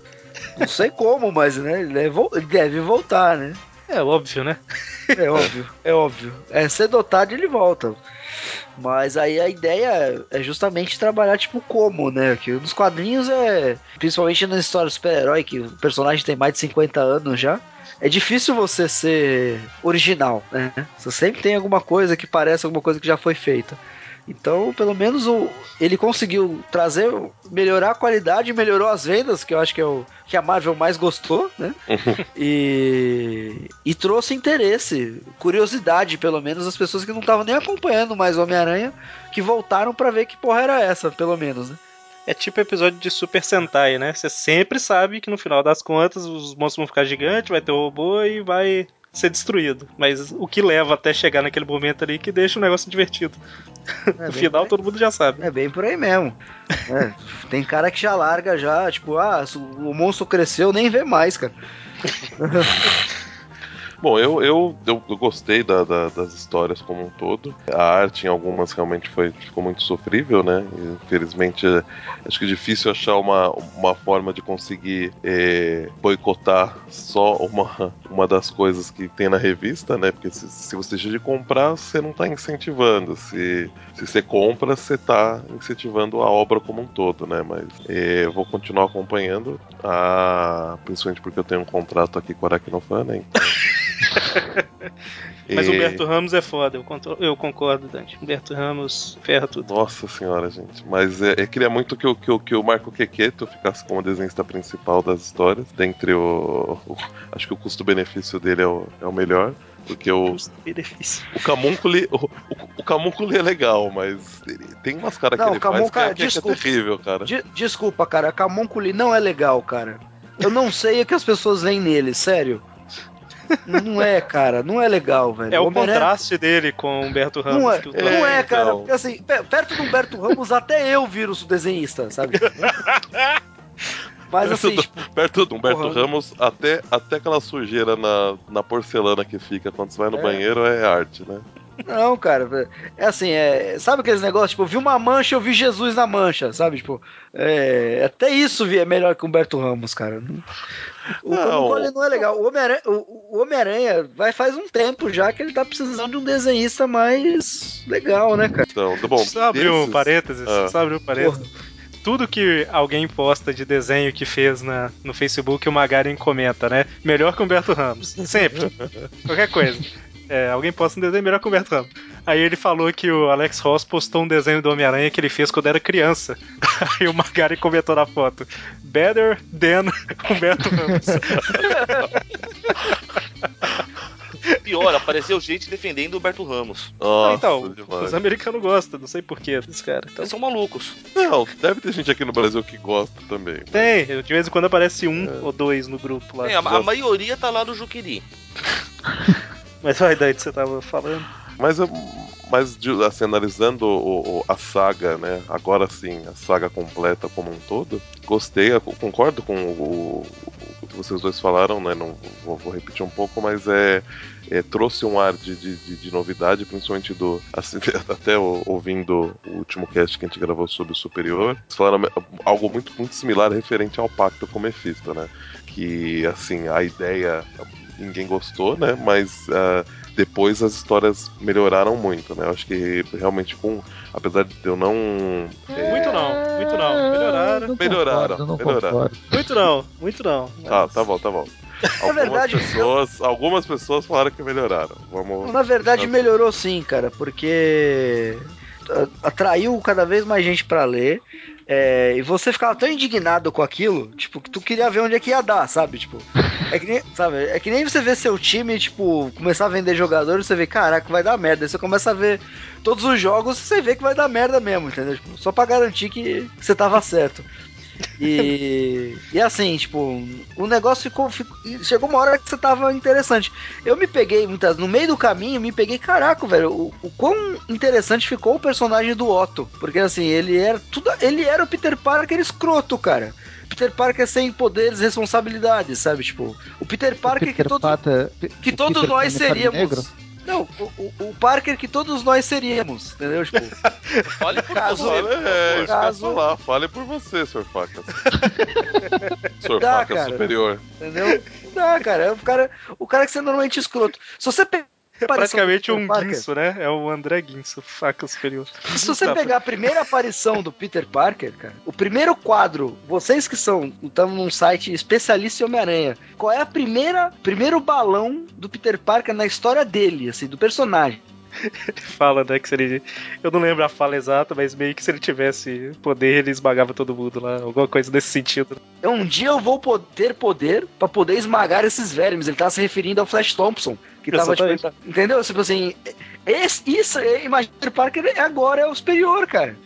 Não sei como, mas né, ele, deve, vol- ele deve voltar, né? É óbvio, né? É óbvio, é óbvio. É cedo ou tarde ele volta. Mas aí a ideia é justamente trabalhar tipo como, né? Que nos quadrinhos é. Principalmente na história do super-herói, que o personagem tem mais de 50 anos já. É difícil você ser original, né? Você sempre tem alguma coisa que parece alguma coisa que já foi feita. Então, pelo menos o, ele conseguiu trazer, melhorar a qualidade, melhorou as vendas, que eu acho que é o que a Marvel mais gostou, né? e, e trouxe interesse, curiosidade, pelo menos, as pessoas que não estavam nem acompanhando mais o Homem-Aranha, que voltaram pra ver que porra era essa, pelo menos, né? É tipo episódio de Super Sentai, né? Você sempre sabe que no final das contas os monstros vão ficar gigantes, vai ter o robô e vai ser destruído. Mas o que leva até chegar naquele momento ali que deixa o negócio divertido. É no final todo mundo já sabe. É bem por aí mesmo. É, tem cara que já larga já, tipo, ah, o monstro cresceu, nem vê mais, cara. Bom, eu, eu, eu, eu gostei da- da- das histórias como um todo. A arte em algumas realmente foi, ficou muito sofrível, né? Infelizmente, acho que é difícil achar uma, uma forma de conseguir é, boicotar só uma, uma das coisas que tem na revista, né? Porque se, se você deixa de comprar, você não está incentivando. Se, se você compra, você está incentivando a obra como um todo, né? Mas é, eu vou continuar acompanhando, a, principalmente porque eu tenho um contrato aqui com a Aracnofan, né? Então... Mas o E- Humberto Ramos é foda, eu, contro- eu concordo, Dante. Humberto Ramos ferra tudo. Nossa senhora, gente. Mas é, eu queria muito que, o- que, o- que o Marco Quequeto ficasse como desenhista principal das histórias. Dentre o. o- acho que o custo-benefício dele é o, é o melhor. Porque o, Custo-benefício. o Camúnculi. O, o, o Camúnculi é legal, mas ele- tem umas caras que Não, ele o Camúnculi- faz que, é- que é desculpa. terrível, cara. De- desculpa, cara, Camunculi não é legal, cara. Eu não sei o que as pessoas veem nele, sério. Não é, cara, não é legal, velho. É o Homem-Aranha- contraste dele com o Humberto Ramos. Não é, que o- não é, É, cara. então. Porque assim, pe- perto do Humberto Ramos, até eu viro o desenhista, sabe? Mas assim, perto, tipo, do, perto do Humberto porra. Ramos, até, até aquela sujeira na, na porcelana que fica quando você vai no É. banheiro é arte, né? Não, cara. É assim, é, sabe aqueles negócios? Tipo, eu vi uma mancha, eu vi Jesus na mancha, sabe? Tipo, é, até isso vi- é melhor que o Humberto Ramos, cara. O. Camunculi não é legal. O Homem-Aranha Homem-Aranha vai faz um tempo já que ele tá precisando de um desenhista mais legal, né, cara? Então, bom, Só abrir um parênteses, Ah. só abrir um parênteses. Tudo que alguém posta de desenho que fez na, no Facebook, o Magaren comenta, né? Melhor que o Humberto Ramos. Sempre. Qualquer coisa. É, alguém posta um desenho melhor que o Humberto Ramos. Aí ele falou que o Alex Ross postou um desenho do Homem-Aranha que ele fez quando era criança. Aí o Magaren comentou na foto: Better than Humberto Ramos. Pior, apareceu gente defendendo o Humberto Ramos. Nossa, então, demais. os americanos gostam, não sei porquê desse cara. Então, Eles são malucos. Não, deve ter gente aqui no Brasil que gosta também. tem, de vez em quando aparece um ou dois no grupo lá. É, a, a maioria tá lá no Juqueri. Mas vai daí que você tava falando. Mas, mas assim, analisando o- o- a saga, né? Agora sim, a saga completa como um todo, gostei, concordo com o, o que vocês dois falaram, né? Não vou, vou repetir um pouco, mas é, é, trouxe um ar de, de, de- de novidade, principalmente do. Assim, até ouvindo o último cast que a gente gravou sobre o Superior, eles falaram algo muito, muito similar referente ao pacto com o Mephisto, né? Que assim, a ideia ninguém gostou, né? Mas ah, depois as histórias melhoraram muito, né? Eu acho que realmente com. Apesar de eu não. é, Muito não, muito não. Melhoraram. Não Melhoraram, concordo, não melhoraram. concordo. Muito não, muito não. Tá, tá bom, tá bom. Algumas verdade, pessoas, algumas pessoas falaram que melhoraram. Vamos. Na verdade, melhorou sim, cara, porque a- atraiu cada vez mais gente pra ler. É, e você ficava tão indignado com aquilo, tipo, que tu queria ver onde é que ia dar, sabe? Tipo, é que nem, sabe, é que nem você vê seu time, tipo, começar a vender jogadores, você vê, caraca, vai dar merda. Aí você começa a ver todos os jogos, você vê que vai dar merda mesmo, entendeu? Tipo, só pra garantir que você tava certo. E, e assim, tipo, o negócio ficou, ficou- Chegou uma hora que você tava interessante. Eu me peguei muitas. No meio do caminho, me peguei, caraca, velho, o, o quão interessante ficou o personagem do Otto. Porque assim, ele era tudo. Ele era o Peter Parker escroto, cara. Peter Parker sem poderes e responsabilidades, sabe? Tipo, o Peter Parker Peter que todo, Pata- que o todos Peter nós seríamos. Negro? Não, o, o- Parker que todos nós seríamos, entendeu? Tipo, Fale por Caso- você. Fale, é, Caso- falar. Fale por você, Sr. Facas. Sr. Facas cara. superior. entendeu? Não dá, cara. É o cara, o cara que você é normalmente escroto. Se você pegar É praticamente um Parker, guinso, né? É o André Guinso, faca superior. Se você Tá, pegar a primeira aparição do Peter Parker, cara, o primeiro quadro, vocês que são, estão num site especialista em Homem-Aranha, qual é a primeira, primeiro balão do Peter Parker na história dele, assim, do personagem? Fala, né? Que se ele. Eu não lembro a fala exata, mas meio que se ele tivesse poder, ele esmagava todo mundo lá. Alguma coisa desse sentido. É, Um dia eu vou ter poder pra poder esmagar esses vermes. Ele tá se referindo ao Flash Thompson. Que tava, tipo, entendeu? Tipo assim, esse, isso, é, imagina, o Parker agora é o superior, cara.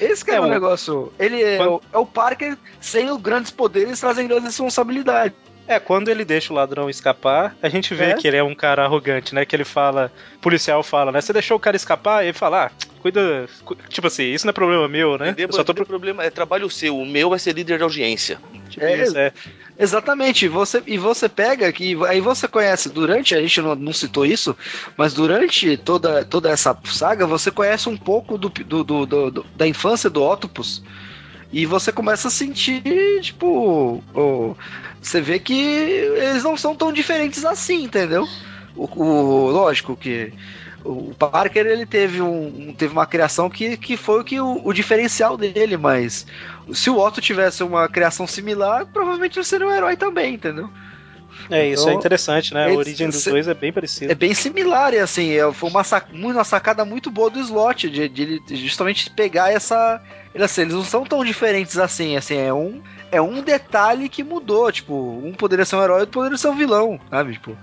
Esse é, É, o negócio. Ele é, Quando- o, é o Parker sem os grandes poderes trazem grandes responsabilidades. É, quando ele deixa o ladrão escapar, a gente vê É. que ele é um cara arrogante, né? Que ele fala, o policial fala, né? Você deixou o cara escapar? E ele fala, ah, cuida. cu- Tipo assim, isso não é problema meu, né? Só tô problema é trabalho seu. O meu é ser líder de audiência. Tipo É, isso, é. Exatamente, você, e você pega que aí você conhece durante, a gente não, não citou isso, mas durante toda, toda essa saga você conhece um pouco do, do, do- do- do- da infância do Octopus e você começa a sentir, tipo, o- você vê que eles não são tão diferentes assim, entendeu? O, o- lógico que o Parker ele teve, um, teve uma criação que, que foi o, que, o, o diferencial dele, mas se o Otto tivesse uma criação similar, provavelmente ele seria um herói também, entendeu? É, isso Então, é interessante, né? A origem dos dois é bem parecida. É bem similar, e assim, é- foi uma, sac- uma sacada muito boa do slot, de, de justamente pegar essa. Assim, eles não são tão diferentes assim, assim, é um, é um detalhe que mudou, tipo, um poderia ser um herói, outro poderia ser um vilão, sabe? Tipo,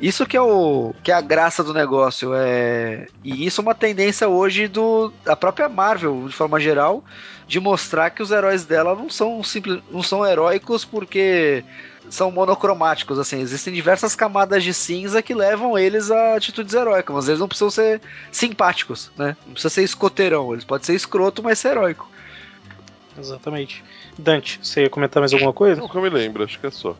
isso que é o que é a graça do negócio, é e isso é uma tendência hoje do da própria Marvel, de forma geral, de mostrar que os heróis dela não são simples, não são heróicos porque são monocromáticos, assim, existem diversas camadas de cinza que levam eles a atitudes heróicas, mas eles não precisam ser simpáticos, né? Não precisa ser escoteirão, eles podem ser escroto, mas ser heróico. Exatamente. Dante, você ia comentar mais alguma coisa? Não que eu me lembro, acho que é só.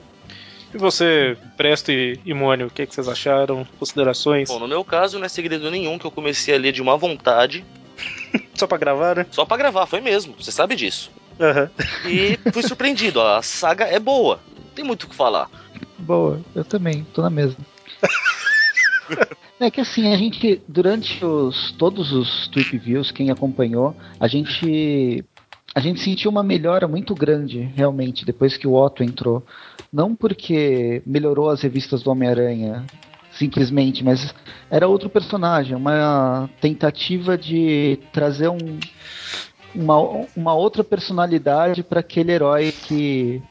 E você, Presto e, e Mônio, o que, que vocês acharam? Considerações? Bom, no meu caso não é segredo nenhum que eu comecei a ler de uma vontade, Só pra gravar, né? só pra gravar, foi mesmo, você sabe disso. Aham. E fui surpreendido, a saga é boa, tem muito o que falar. Boa, eu também, tô na mesma. É que assim, a gente, durante os, todos os Tweep Views, quem acompanhou, a gente, a gente sentiu uma melhora muito grande, realmente, depois que o Otto entrou. Não porque melhorou as revistas do Homem-Aranha, simplesmente, mas era outro personagem, uma tentativa de trazer um, uma, uma outra personalidade para aquele herói que,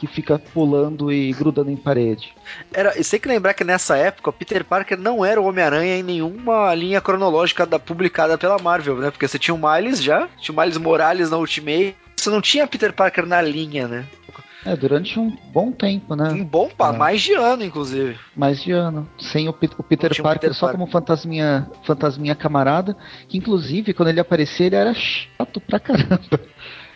que fica pulando e grudando em parede. Era, e tem que lembrar que nessa época o Peter Parker não era o Homem-Aranha em nenhuma linha cronológica da, publicada pela Marvel, né? Porque você tinha o Miles já, tinha o Miles Morales na Ultimate, você não tinha Peter Parker na linha, né? É, durante um bom tempo, né? Um bom pa, Ah. mais de ano, inclusive. Mais de ano. Sem o, Pe- o Peter Parker Peter só Parker. como fantasminha, fantasminha camarada, que inclusive quando ele aparecia ele era chato pra caramba.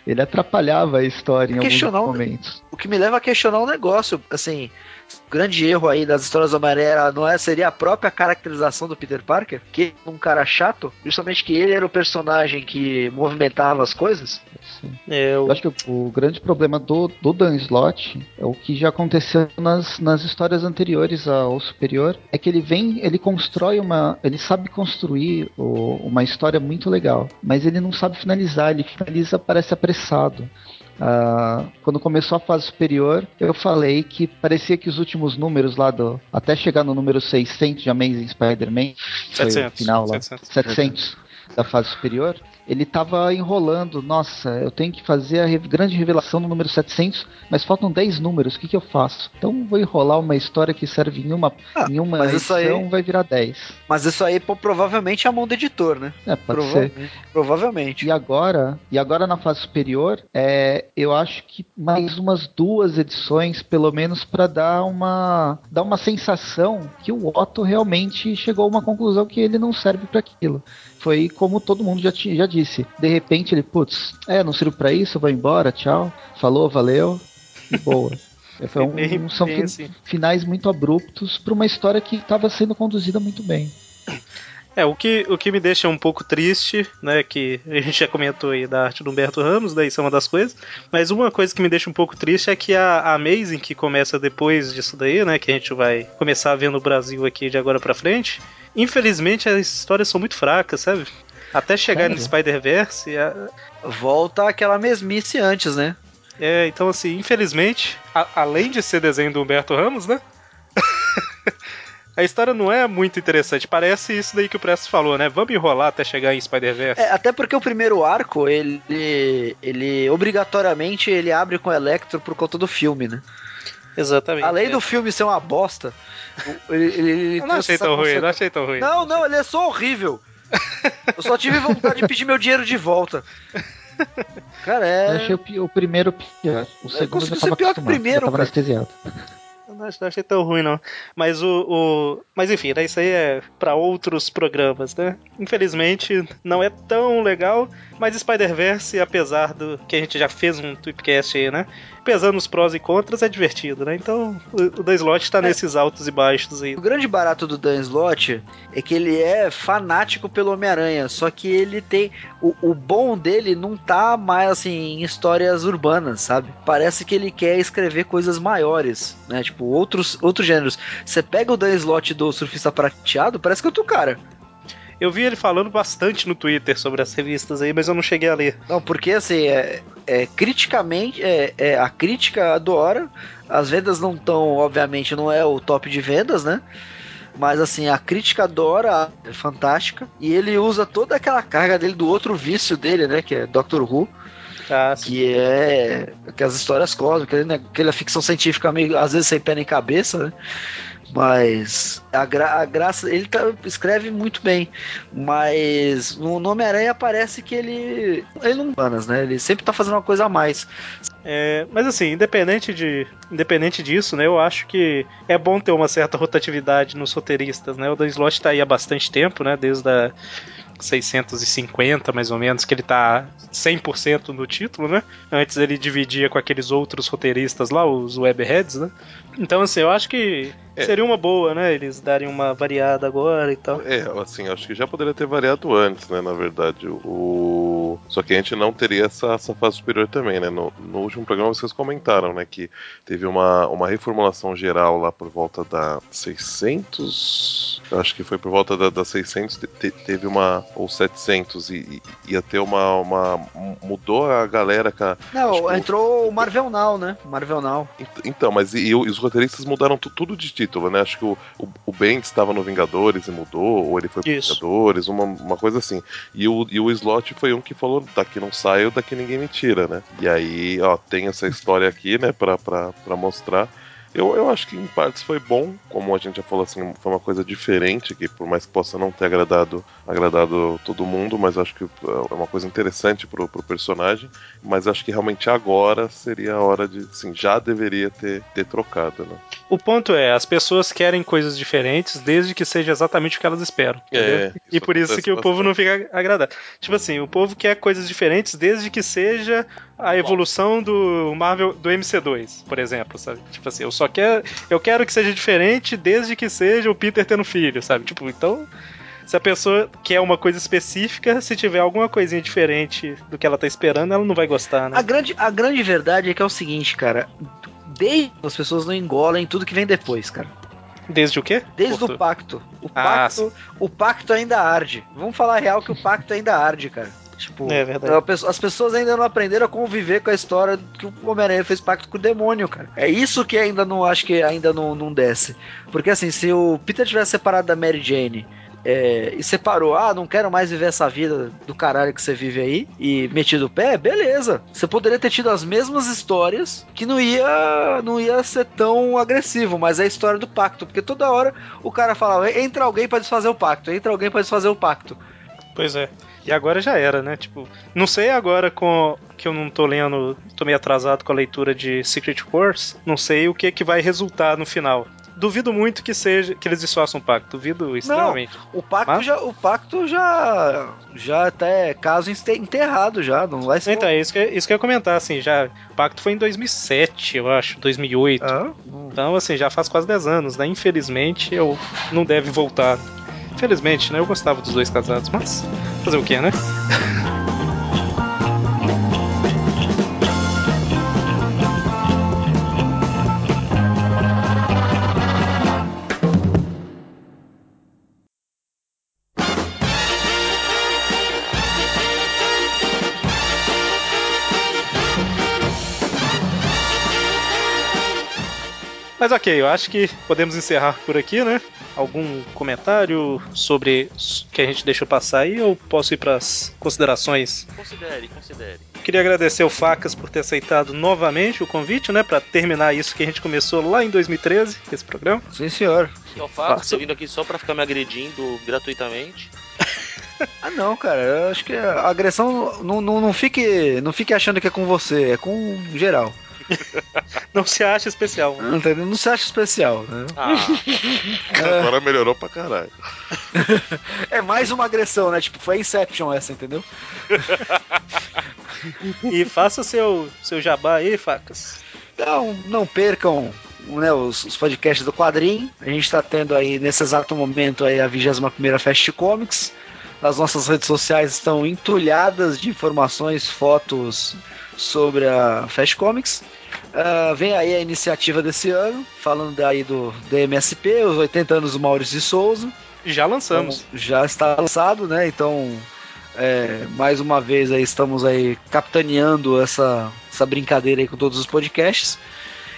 Ele atrapalhava a história em alguns momentos. O que me leva a questionar um negócio, assim, o grande erro aí das histórias do Homem-Aranha não é, seria a própria caracterização do Peter Parker, que é um cara chato, justamente que ele era o personagem que movimentava as coisas. O- Eu acho que o, o grande problema do, do Dan Slott é o que já aconteceu nas, nas histórias anteriores ao Superior, é que ele vem, ele constrói uma, ele sabe construir o- uma história muito legal, mas ele não sabe finalizar, ele finaliza parece apressado. Ah, quando começou a fase superior, eu falei que parecia que os últimos números lá do. Até chegar no número 600 de Amazing Spider-Man, que foi o 700, final lá, 700. 700 da fase superior, ele tava enrolando. Nossa, eu tenho que fazer a grande revelação no número 700, mas faltam 10 números, o que, que eu faço? Então vou enrolar uma história que serve em uma, Ah, em uma isso aí- edição, vai virar 10. Mas isso aí, pô, provavelmente é a mão do editor, né? É, pode ser. Provavelmente. Provavelmente. E agora, e agora na fase superior, é, eu acho que mais umas duas edições, pelo menos, para dar uma dar uma sensação que o Otto realmente chegou a uma conclusão que ele não serve para aquilo. Foi como todo mundo já, ti- já disse. De repente ele, putz, é, não sirvo para isso, vou embora, tchau. Falou, valeu, e boa. É, Foi um- um- são fin- assim. finais muito abruptos para uma história que estava sendo conduzida muito bem. É, o que, o que me deixa um pouco triste, né, que a gente já comentou aí da arte do Humberto Ramos, daí isso é uma das coisas, mas uma coisa que me deixa um pouco triste é que a, a Amazing, que começa depois disso daí, né, que a gente vai começar a ver no Brasil aqui de agora pra frente, infelizmente as histórias são muito fracas, sabe? Até chegar no Sério? Spider-Verse, a- Volta aquela mesmice antes, né? é, então assim, infelizmente, a- além de ser desenho do Humberto Ramos, né? A história não é muito interessante. Parece isso daí que o Presto falou, né? Vamos enrolar até chegar em Spider-Verse. É, até porque o primeiro arco, ele, ele obrigatoriamente ele abre com o Electro por conta do filme, né? Exatamente. Além é. do filme ser uma bosta, o- ele, ele, ele Eu não achei tão ruim, não achei tão ruim. Não, não, ele é só horrível. Eu só tive vontade de pedir meu dinheiro de volta. Cara, Eu é. achei o, o primeiro pior. O segundo eu ser pior que o primeiro, tava anestesiado. Eu não não achei tão ruim, não. Mas o. o- Mas enfim, né, isso aí é pra outros programas, né? Infelizmente, não é tão legal. Mas Spider-Verse, apesar do que a gente já fez um tweetcast aí, né? Pesando os prós e contras, é divertido, né? Então o, o da Slot tá nesses altos e baixos aí. O grande barato do Dan Slott é que ele é fanático pelo Homem-Aranha, só que ele tem. O, o bom dele não tá mais assim em histórias urbanas, sabe? Parece que ele quer escrever coisas maiores, né? Tipo, outros, outros gêneros. Você pega o Dan Slott do Surfista Prateado, parece que é outro cara. Eu vi ele falando bastante no Twitter sobre as revistas aí, mas eu não cheguei a ler. Não, porque assim, é, é, criticamente, é, é, a crítica adora. As vendas não estão, obviamente, não é o top de vendas, né? Mas assim, a crítica adora, é fantástica. E ele usa toda aquela carga dele do outro vício dele, né? Que é Doctor Who, Ah, que é aquelas histórias cósmicas, né? aquela ficção científica meio, às vezes sem pé nem cabeça, né? Mas a, gra a graça, ele tá- escreve muito bem, mas no no Homem-Aranha parece que ele. Ele não panas, né? Ele sempre tá fazendo uma coisa a mais. É, mas assim, independente, de, independente disso, né, eu acho que é bom ter uma certa rotatividade nos roteiristas, né? O Dan Slott tá aí há bastante tempo, né? Desde a 650, mais ou menos, que ele tá 100% no título, né? Antes ele dividia com aqueles outros roteiristas lá, os webheads, né? Então, assim, eu acho que É. seria uma boa, né? Eles darem uma variada agora e tal. É, assim, acho que já poderia ter variado antes, né, na verdade. O... Só que a gente não teria essa, essa fase superior também, né? No, no último programa vocês comentaram, né, que teve uma, uma reformulação geral lá por volta da 600... eu Acho que foi por volta da, da 600, te- te- teve uma... ou 700, e, e ia ter uma, uma... mudou a galera, cara. Não, Tipo- entrou o Marvel Now, né? Marvel Now. Ent- Então, mas e, e os roteiristas mudaram tu- tudo de título, né? Acho que o, o, o Bendis estava no Vingadores e mudou, ou ele foi pro Isso. Vingadores, uma, uma coisa assim. E o, e o Slot foi um que falou: daqui não saio, daqui ninguém me tira, né? E aí, ó, tem essa história aqui, né, pra, pra, pra mostrar. Eu, eu acho que em partes foi bom, como a gente já falou assim, foi uma coisa diferente, que por mais que possa não ter agradado, agradado todo mundo, mas acho que é uma coisa interessante pro, pro personagem. Mas acho que realmente agora seria a hora de, assim, já deveria ter, ter trocado, né? O ponto é, as pessoas querem coisas diferentes desde que seja exatamente o que elas esperam. É, E por isso que o povo bastante. não fica agradado. Tipo assim, o povo quer coisas diferentes desde que seja a evolução do Marvel do MC2, por exemplo, sabe? Tipo assim, eu só quero, eu quero que seja diferente desde que seja o Peter tendo filho, sabe? Tipo, então se a pessoa quer uma coisa específica, se tiver alguma coisinha diferente do que ela tá esperando, ela não vai gostar, né? A grande, a grande verdade é que é o seguinte, cara. Desde as pessoas não engolem tudo que vem depois, cara. Desde o quê? Desde Cortou. o pacto. O Ah, pacto, o pacto ainda arde. Vamos falar real que o pacto ainda arde, cara. Tipo, É pessoa- as pessoas ainda não aprenderam a conviver com a história que o Homem-Aranha fez pacto com o demônio, cara. É isso que ainda não acho que ainda não, não desce. Porque assim, se o Peter tivesse separado da Mary Jane é, e separou, ah, não quero mais viver essa vida do caralho que você vive aí, e metido o pé, beleza. Você poderia ter tido as mesmas histórias que não ia, não ia ser tão agressivo, mas é a história do pacto, porque toda hora o cara falava, entra alguém pra desfazer o pacto, entra alguém pra desfazer o pacto. Pois é. E agora já era, né? Tipo, não sei agora com que eu não tô lendo, tô meio atrasado com a leitura de Secret Wars, não sei o que que vai resultar no final. Duvido muito que seja que eles desfaçam o pacto, duvido extremamente. O pacto Mas- já, o pacto já, já até caso este- enterrado já, não vai ser. Então, é isso que, isso que eu ia comentar, assim, já. O pacto foi em 2007, eu acho, 2008. Ah, Então, assim, já faz quase 10 anos, né? Infelizmente, eu não deve voltar. Infelizmente, né? Eu gostava dos dois casados, mas fazer o quê, né? Mas ok, eu acho que podemos encerrar por aqui, né? Algum comentário sobre o que a gente deixou passar aí ou posso ir para as considerações? Considere, considere. Queria agradecer o Facas por ter aceitado novamente o convite, né? Para terminar isso que a gente começou lá em 2013, esse programa. sim, senhor. E ao fato, Passa. você vindo aqui só pra ficar me agredindo gratuitamente. Ah, não, cara, eu acho que a agressão não, não, não, fique, não fique achando que é com você, é com geral. Não se acha especial. né? Não, entendeu? não se acha especial. Né? Ah, Agora melhorou pra caralho. É mais uma agressão, né? Tipo, foi a Inception essa, entendeu? E faça seu, seu jabá aí, Facas. Então, não percam né, os, os podcasts do quadrinho. A gente está tendo aí, nesse exato momento, aí, a 21ª Fest Comics. As nossas redes sociais estão entulhadas de informações, fotos sobre a Fast Comics. Ah, vem aí a iniciativa desse ano, falando aí do DMSP, os 80 anos do Maurício de Souza. Já lançamos. Então, já está lançado, né? Então, é, mais uma vez aí estamos aí capitaneando essa, essa brincadeira aí com todos os podcasts.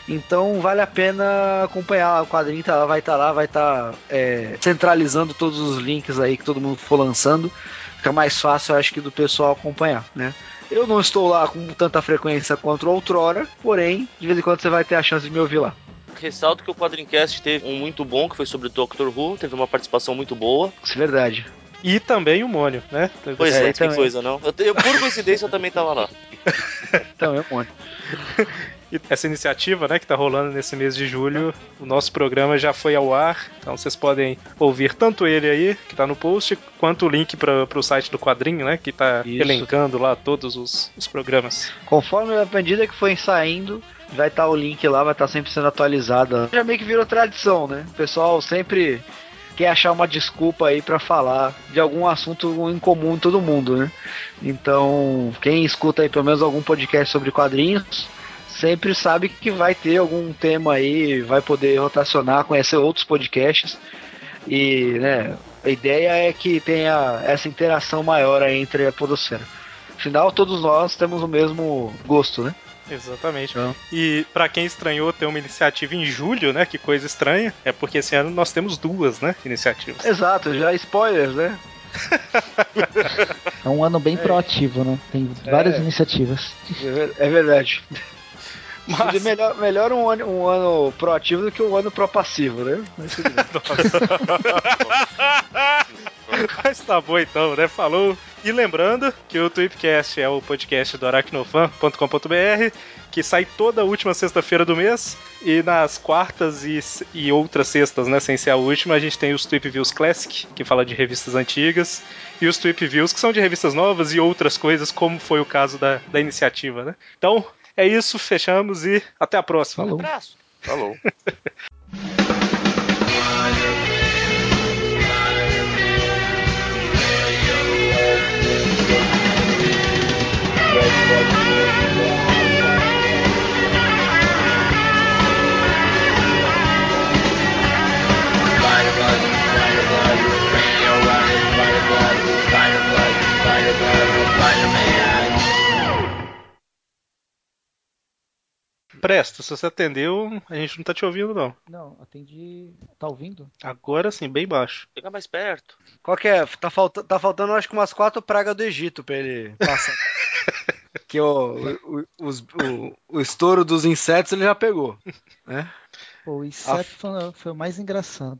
Então vale a pena acompanhar. O quadrinho tá lá, vai estar lá, vai estar é, centralizando todos os links aí que todo mundo for lançando. Fica mais fácil, eu acho que, do pessoal acompanhar, né? Eu não estou lá com tanta frequência quanto outrora, porém, de vez em quando você vai ter a chance de me ouvir lá. ressalto que o Quadrincast teve um muito bom, que foi sobre o Doctor Who, teve uma participação muito boa. Isso é verdade. E também o Mônio, né? Pois É, é, que também. coisa, não? Eu, eu, por coincidência, eu também tava lá. Então, é um monte. E essa iniciativa, né, que tá rolando nesse mês de julho, o nosso programa já foi ao ar, então vocês podem ouvir tanto ele aí, que tá no post, quanto o link para pro site do quadrinho, né, que tá Isso. elencando lá todos os, os programas. Conforme a medida que foi saindo, vai estar o link lá, vai estar sempre sendo atualizado. Já meio que virou tradição, né? O pessoal sempre quer achar uma desculpa aí pra falar de algum assunto em comum em todo mundo, né? Então, quem escuta aí pelo menos algum podcast sobre quadrinhos, sempre sabe que vai ter algum tema aí, vai poder rotacionar, conhecer outros podcasts. E, né, a ideia é que tenha essa interação maior aí entre a podosfera. Afinal, todos nós temos o mesmo gosto, né? Exatamente. Então. E pra quem estranhou ter uma iniciativa em julho, né, que coisa estranha, é porque esse ano nós temos duas, né, iniciativas. Exato, já spoilers, né? É um ano bem proativo, né? Tem várias iniciativas. É É verdade. Mas- melhor, melhor um, ano, um ano proativo do que um ano pró-passivo, né? Mas tá bom então, né? Falou. E lembrando que o Tweepcast é o podcast do aracnofan.com.br, que sai toda última sexta-feira do mês. E nas quartas e, e outras sextas, né? Sem ser a última, a gente tem os Tweep Views Classic, que fala de revistas antigas. E os Tweep Views, que são de revistas novas e outras coisas, como foi o caso da, da iniciativa, né? Então, é isso, fechamos e até a próxima. Falou. Abraço. Falou. Presta, se você atendeu, a gente não tá te ouvindo, não. Não, atendi. Tá ouvindo? Agora sim, bem baixo. Chega mais perto. Qual que é? Tá, falta, tá faltando, acho que umas quatro pragas do Egito pra ele passar. que o, o, o, o estouro dos insetos ele já pegou. Né? Pô, o inseto foi, foi o mais engraçado.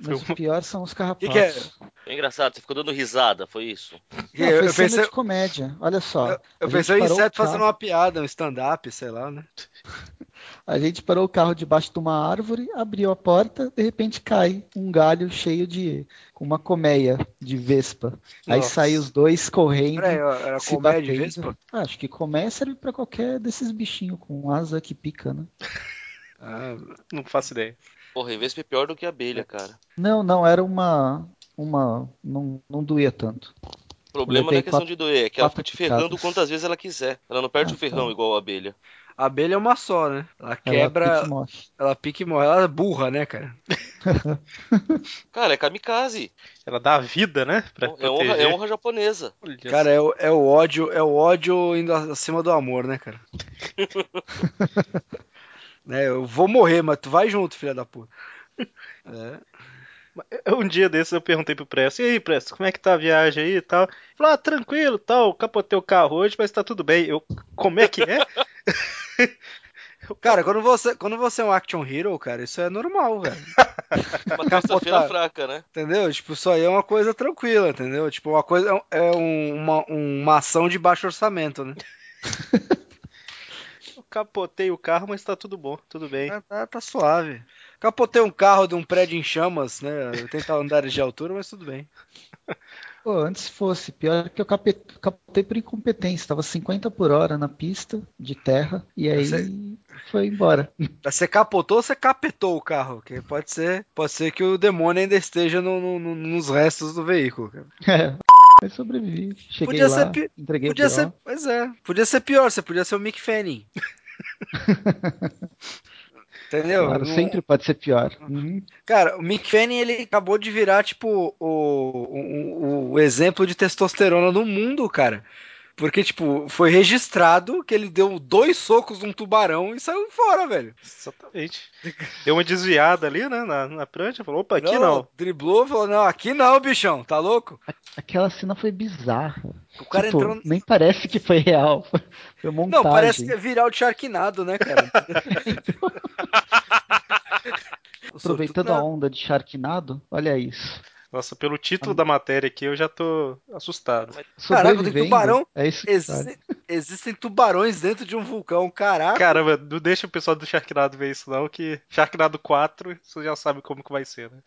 Mas Foi o pior são os carrapatos. Que que é? É engraçado, você ficou dando risada, foi isso? Não, eu, foi eu cena pensei, de comédia. Olha só. eu, eu pensei em inseto fazendo uma piada, um stand-up, sei lá, né? A gente parou o carro debaixo de uma árvore, abriu a porta, de repente cai um galho cheio de. com uma colmeia de vespa. Aí Nossa. saem os dois correndo. Peraí, era se colmeia de batendo. vespa? Ah, acho que colmeia serve pra qualquer desses bichinhos com asa que pica, né? Ah, Não faço ideia. Porra, Vespa é pior do que abelha, cara. Não, não, era uma. uma. não, não doía tanto. O problema não é questão quatro- de doer, é que ela fica te ferrando picadas. quantas vezes ela quiser. Ela não perde Ah, o ferrão tá. igual a abelha. a abelha é uma só, né? Ela Ela quebra, pica e morre. ela pica e morre. Ela é burra, né, cara? Cara, é kamikaze. Ela dá a vida, né? Pra É honra, é honra japonesa. Olha Cara, é, o- é o ódio, é o ódio indo acima do amor, né, cara? né, eu vou morrer, mas tu vai junto, filha da puta. É. Um dia desses eu perguntei pro Presto, e aí, Presto, como é que tá a viagem aí e tal? Ele Falou, ah, tranquilo, tal, capotei o carro hoje, mas tá tudo bem. Eu, como é que é? Cara, quando você, quando você é um action hero, cara, isso é normal, velho. Uma terça-feira fraca, né? Entendeu? Tipo, isso aí é uma coisa tranquila, entendeu? Tipo, uma coisa é um- uma, uma ação de baixo orçamento, né? Capotei o carro, mas tá tudo bom, tudo bem. Tá, tá- tá suave. Capotei um carro de um prédio em chamas, né? 80 andares de altura, mas tudo bem. Pô, antes fosse, pior que eu capotei por incompetência, tava 50 por hora na pista de terra e aí Você- foi embora. Você capotou ou você capetou o carro? Que pode ser, pode ser que o demônio ainda esteja no- no- no- nos restos do veículo. É, mas sobrevivi. Cheguei Podia lá, ser pi- entreguei Podia o ser, pois é, podia ser pior, você podia ser o Mick Fanning. Entendeu? Claro, Não- sempre pode ser pior. Uhum. Cara, o Mick Fanning ele acabou de virar tipo o, o, o exemplo de testosterona no mundo, cara. Porque, tipo, foi registrado que ele deu dois socos num tubarão e saiu fora, velho. Exatamente. Deu uma desviada ali, né, na, na prancha, falou, opa, aqui não. Driblou, falou, não, aqui não, bichão, tá louco? Aquela cena foi bizarra. O cara Tipo, entrou... Nem parece que foi real. Foi montagem. Não, parece que é viral de Sharknado, né, cara? Aproveitando a onda de Sharknado, olha isso. Nossa, pelo título da matéria aqui eu já tô assustado. Caraca, tem tubarão. É isso que Exi- vale. Existem tubarões dentro de um vulcão, caraca. Caramba, não deixa o pessoal do Sharknado ver isso não, que Sharknado 4, você já sabe como que vai ser, né?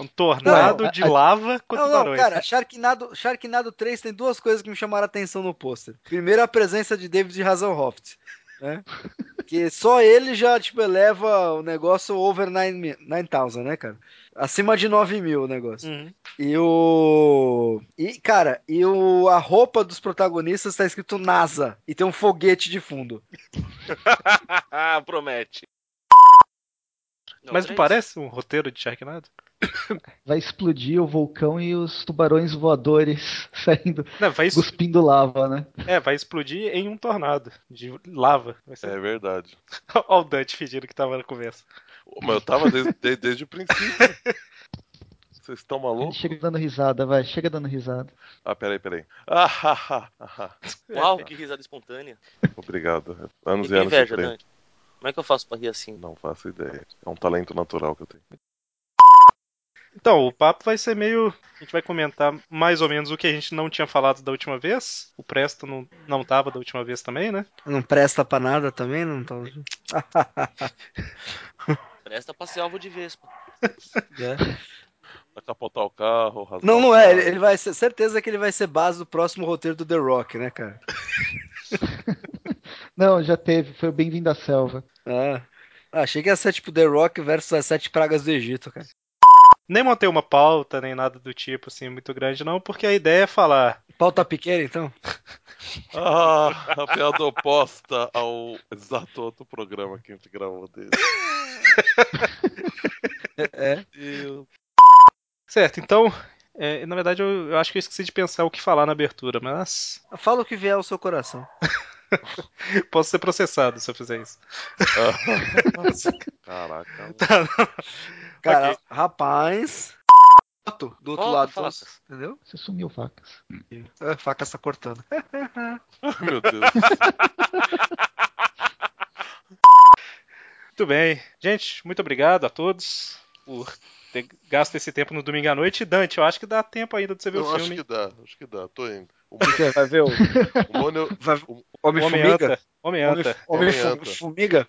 Um tornado Não, de a- lava com Não, não, tubarões. cara, Sharknado, Sharknado 3 tem duas coisas que me chamaram a atenção no pôster. Primeiro, a presença de David Hasselhoff, né? que só ele já, tipo, eleva o negócio over 9 9000, né, cara? Acima de 9 mil o negócio. Uhum. E o... E, cara, e o... a roupa dos protagonistas tá escrito NASA. E tem um foguete de fundo. Promete. Mas não parece um roteiro de Sharknado? Vai explodir o vulcão e os tubarões voadores saindo, Não, vai, es- cuspindo lava, né? é, vai explodir em um tornado de lava. Vai ser... É verdade. Olha o Dante fingindo que tava na conversa. Mas eu tava desde, desde, desde o princípio. Vocês estão malucos? Chega dando risada, vai, chega dando risada. Ah, peraí, peraí. Ah, ha, ha, ha. Uau, que risada espontânea. Obrigado. Anos Que e anos inveja, de. Dante. Como é que eu faço pra rir assim? Não faço ideia. É um talento natural que eu tenho. Então, o papo vai ser meio. A gente vai comentar mais ou menos o que a gente não tinha falado da última vez. O Presto não, não tava da última vez também, né? Não presta pra nada também, não tô... Presta pra ser alvo de Vespa. É. Vai capotar o carro, rasgar Não, o não é. carro. Ele, ele vai ser. Certeza que ele vai ser base do próximo roteiro do The Rock, né, cara? Não, já teve, foi o Bem-vindo à Selva. Ah. Ah, achei que ia ser tipo The Rock versus as sete pragas do Egito, cara. Nem montei uma pauta, nem nada do tipo, assim, muito grande, não, porque a ideia é falar. Pauta pequena, então? Ah, a piada oposta ao exato outro programa que a gente gravou dele. É. Deus. Certo, então. É, na verdade, eu, eu acho que eu esqueci de pensar o que falar na abertura, mas. Fala o que vier ao seu coração. Posso ser processado se eu fizer isso. Caraca. Cara, Ok. rapaz. Do outro Volta, lado, facas. entendeu? Você sumiu, facas. A faca está cortando. Meu Deus. Muito bem. Gente, muito obrigado a todos por ter gasto esse tempo no domingo à noite. Dante, eu acho que dá tempo ainda de você ver Eu o acho filme. que dá, acho que dá, tô indo. O, Você vai ver o o Mônio. vai- o- Homem-Formiga? Homem-Anta. Homem-Anta. Homem-Formiga? Homem-Formiga?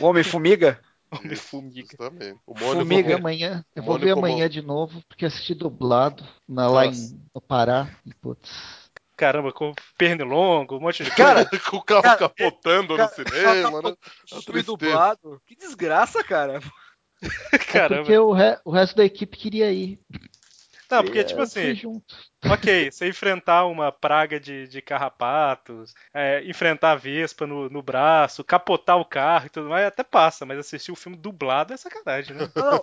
O Homem-Formiga? Homem-Formiga. Justamente. O Mônio Eu vou ver Formiga. amanhã, eu vou ver como- amanhã de novo, porque assisti dublado na, lá em, no Pará. E, putz, Caramba, com pernilongo, um monte de Cara, com o carro Cara, capotando cara, no cinema, né? filme dublado. Que desgraça, cara. É Caramba. porque o, re- o resto da equipe queria ir. Não, porque, E, tipo assim, ok, você enfrentar uma praga de, de carrapatos, é, enfrentar a vespa no, no braço, capotar o carro e tudo mais, até passa, mas assistir o filme dublado é sacanagem, né? Não,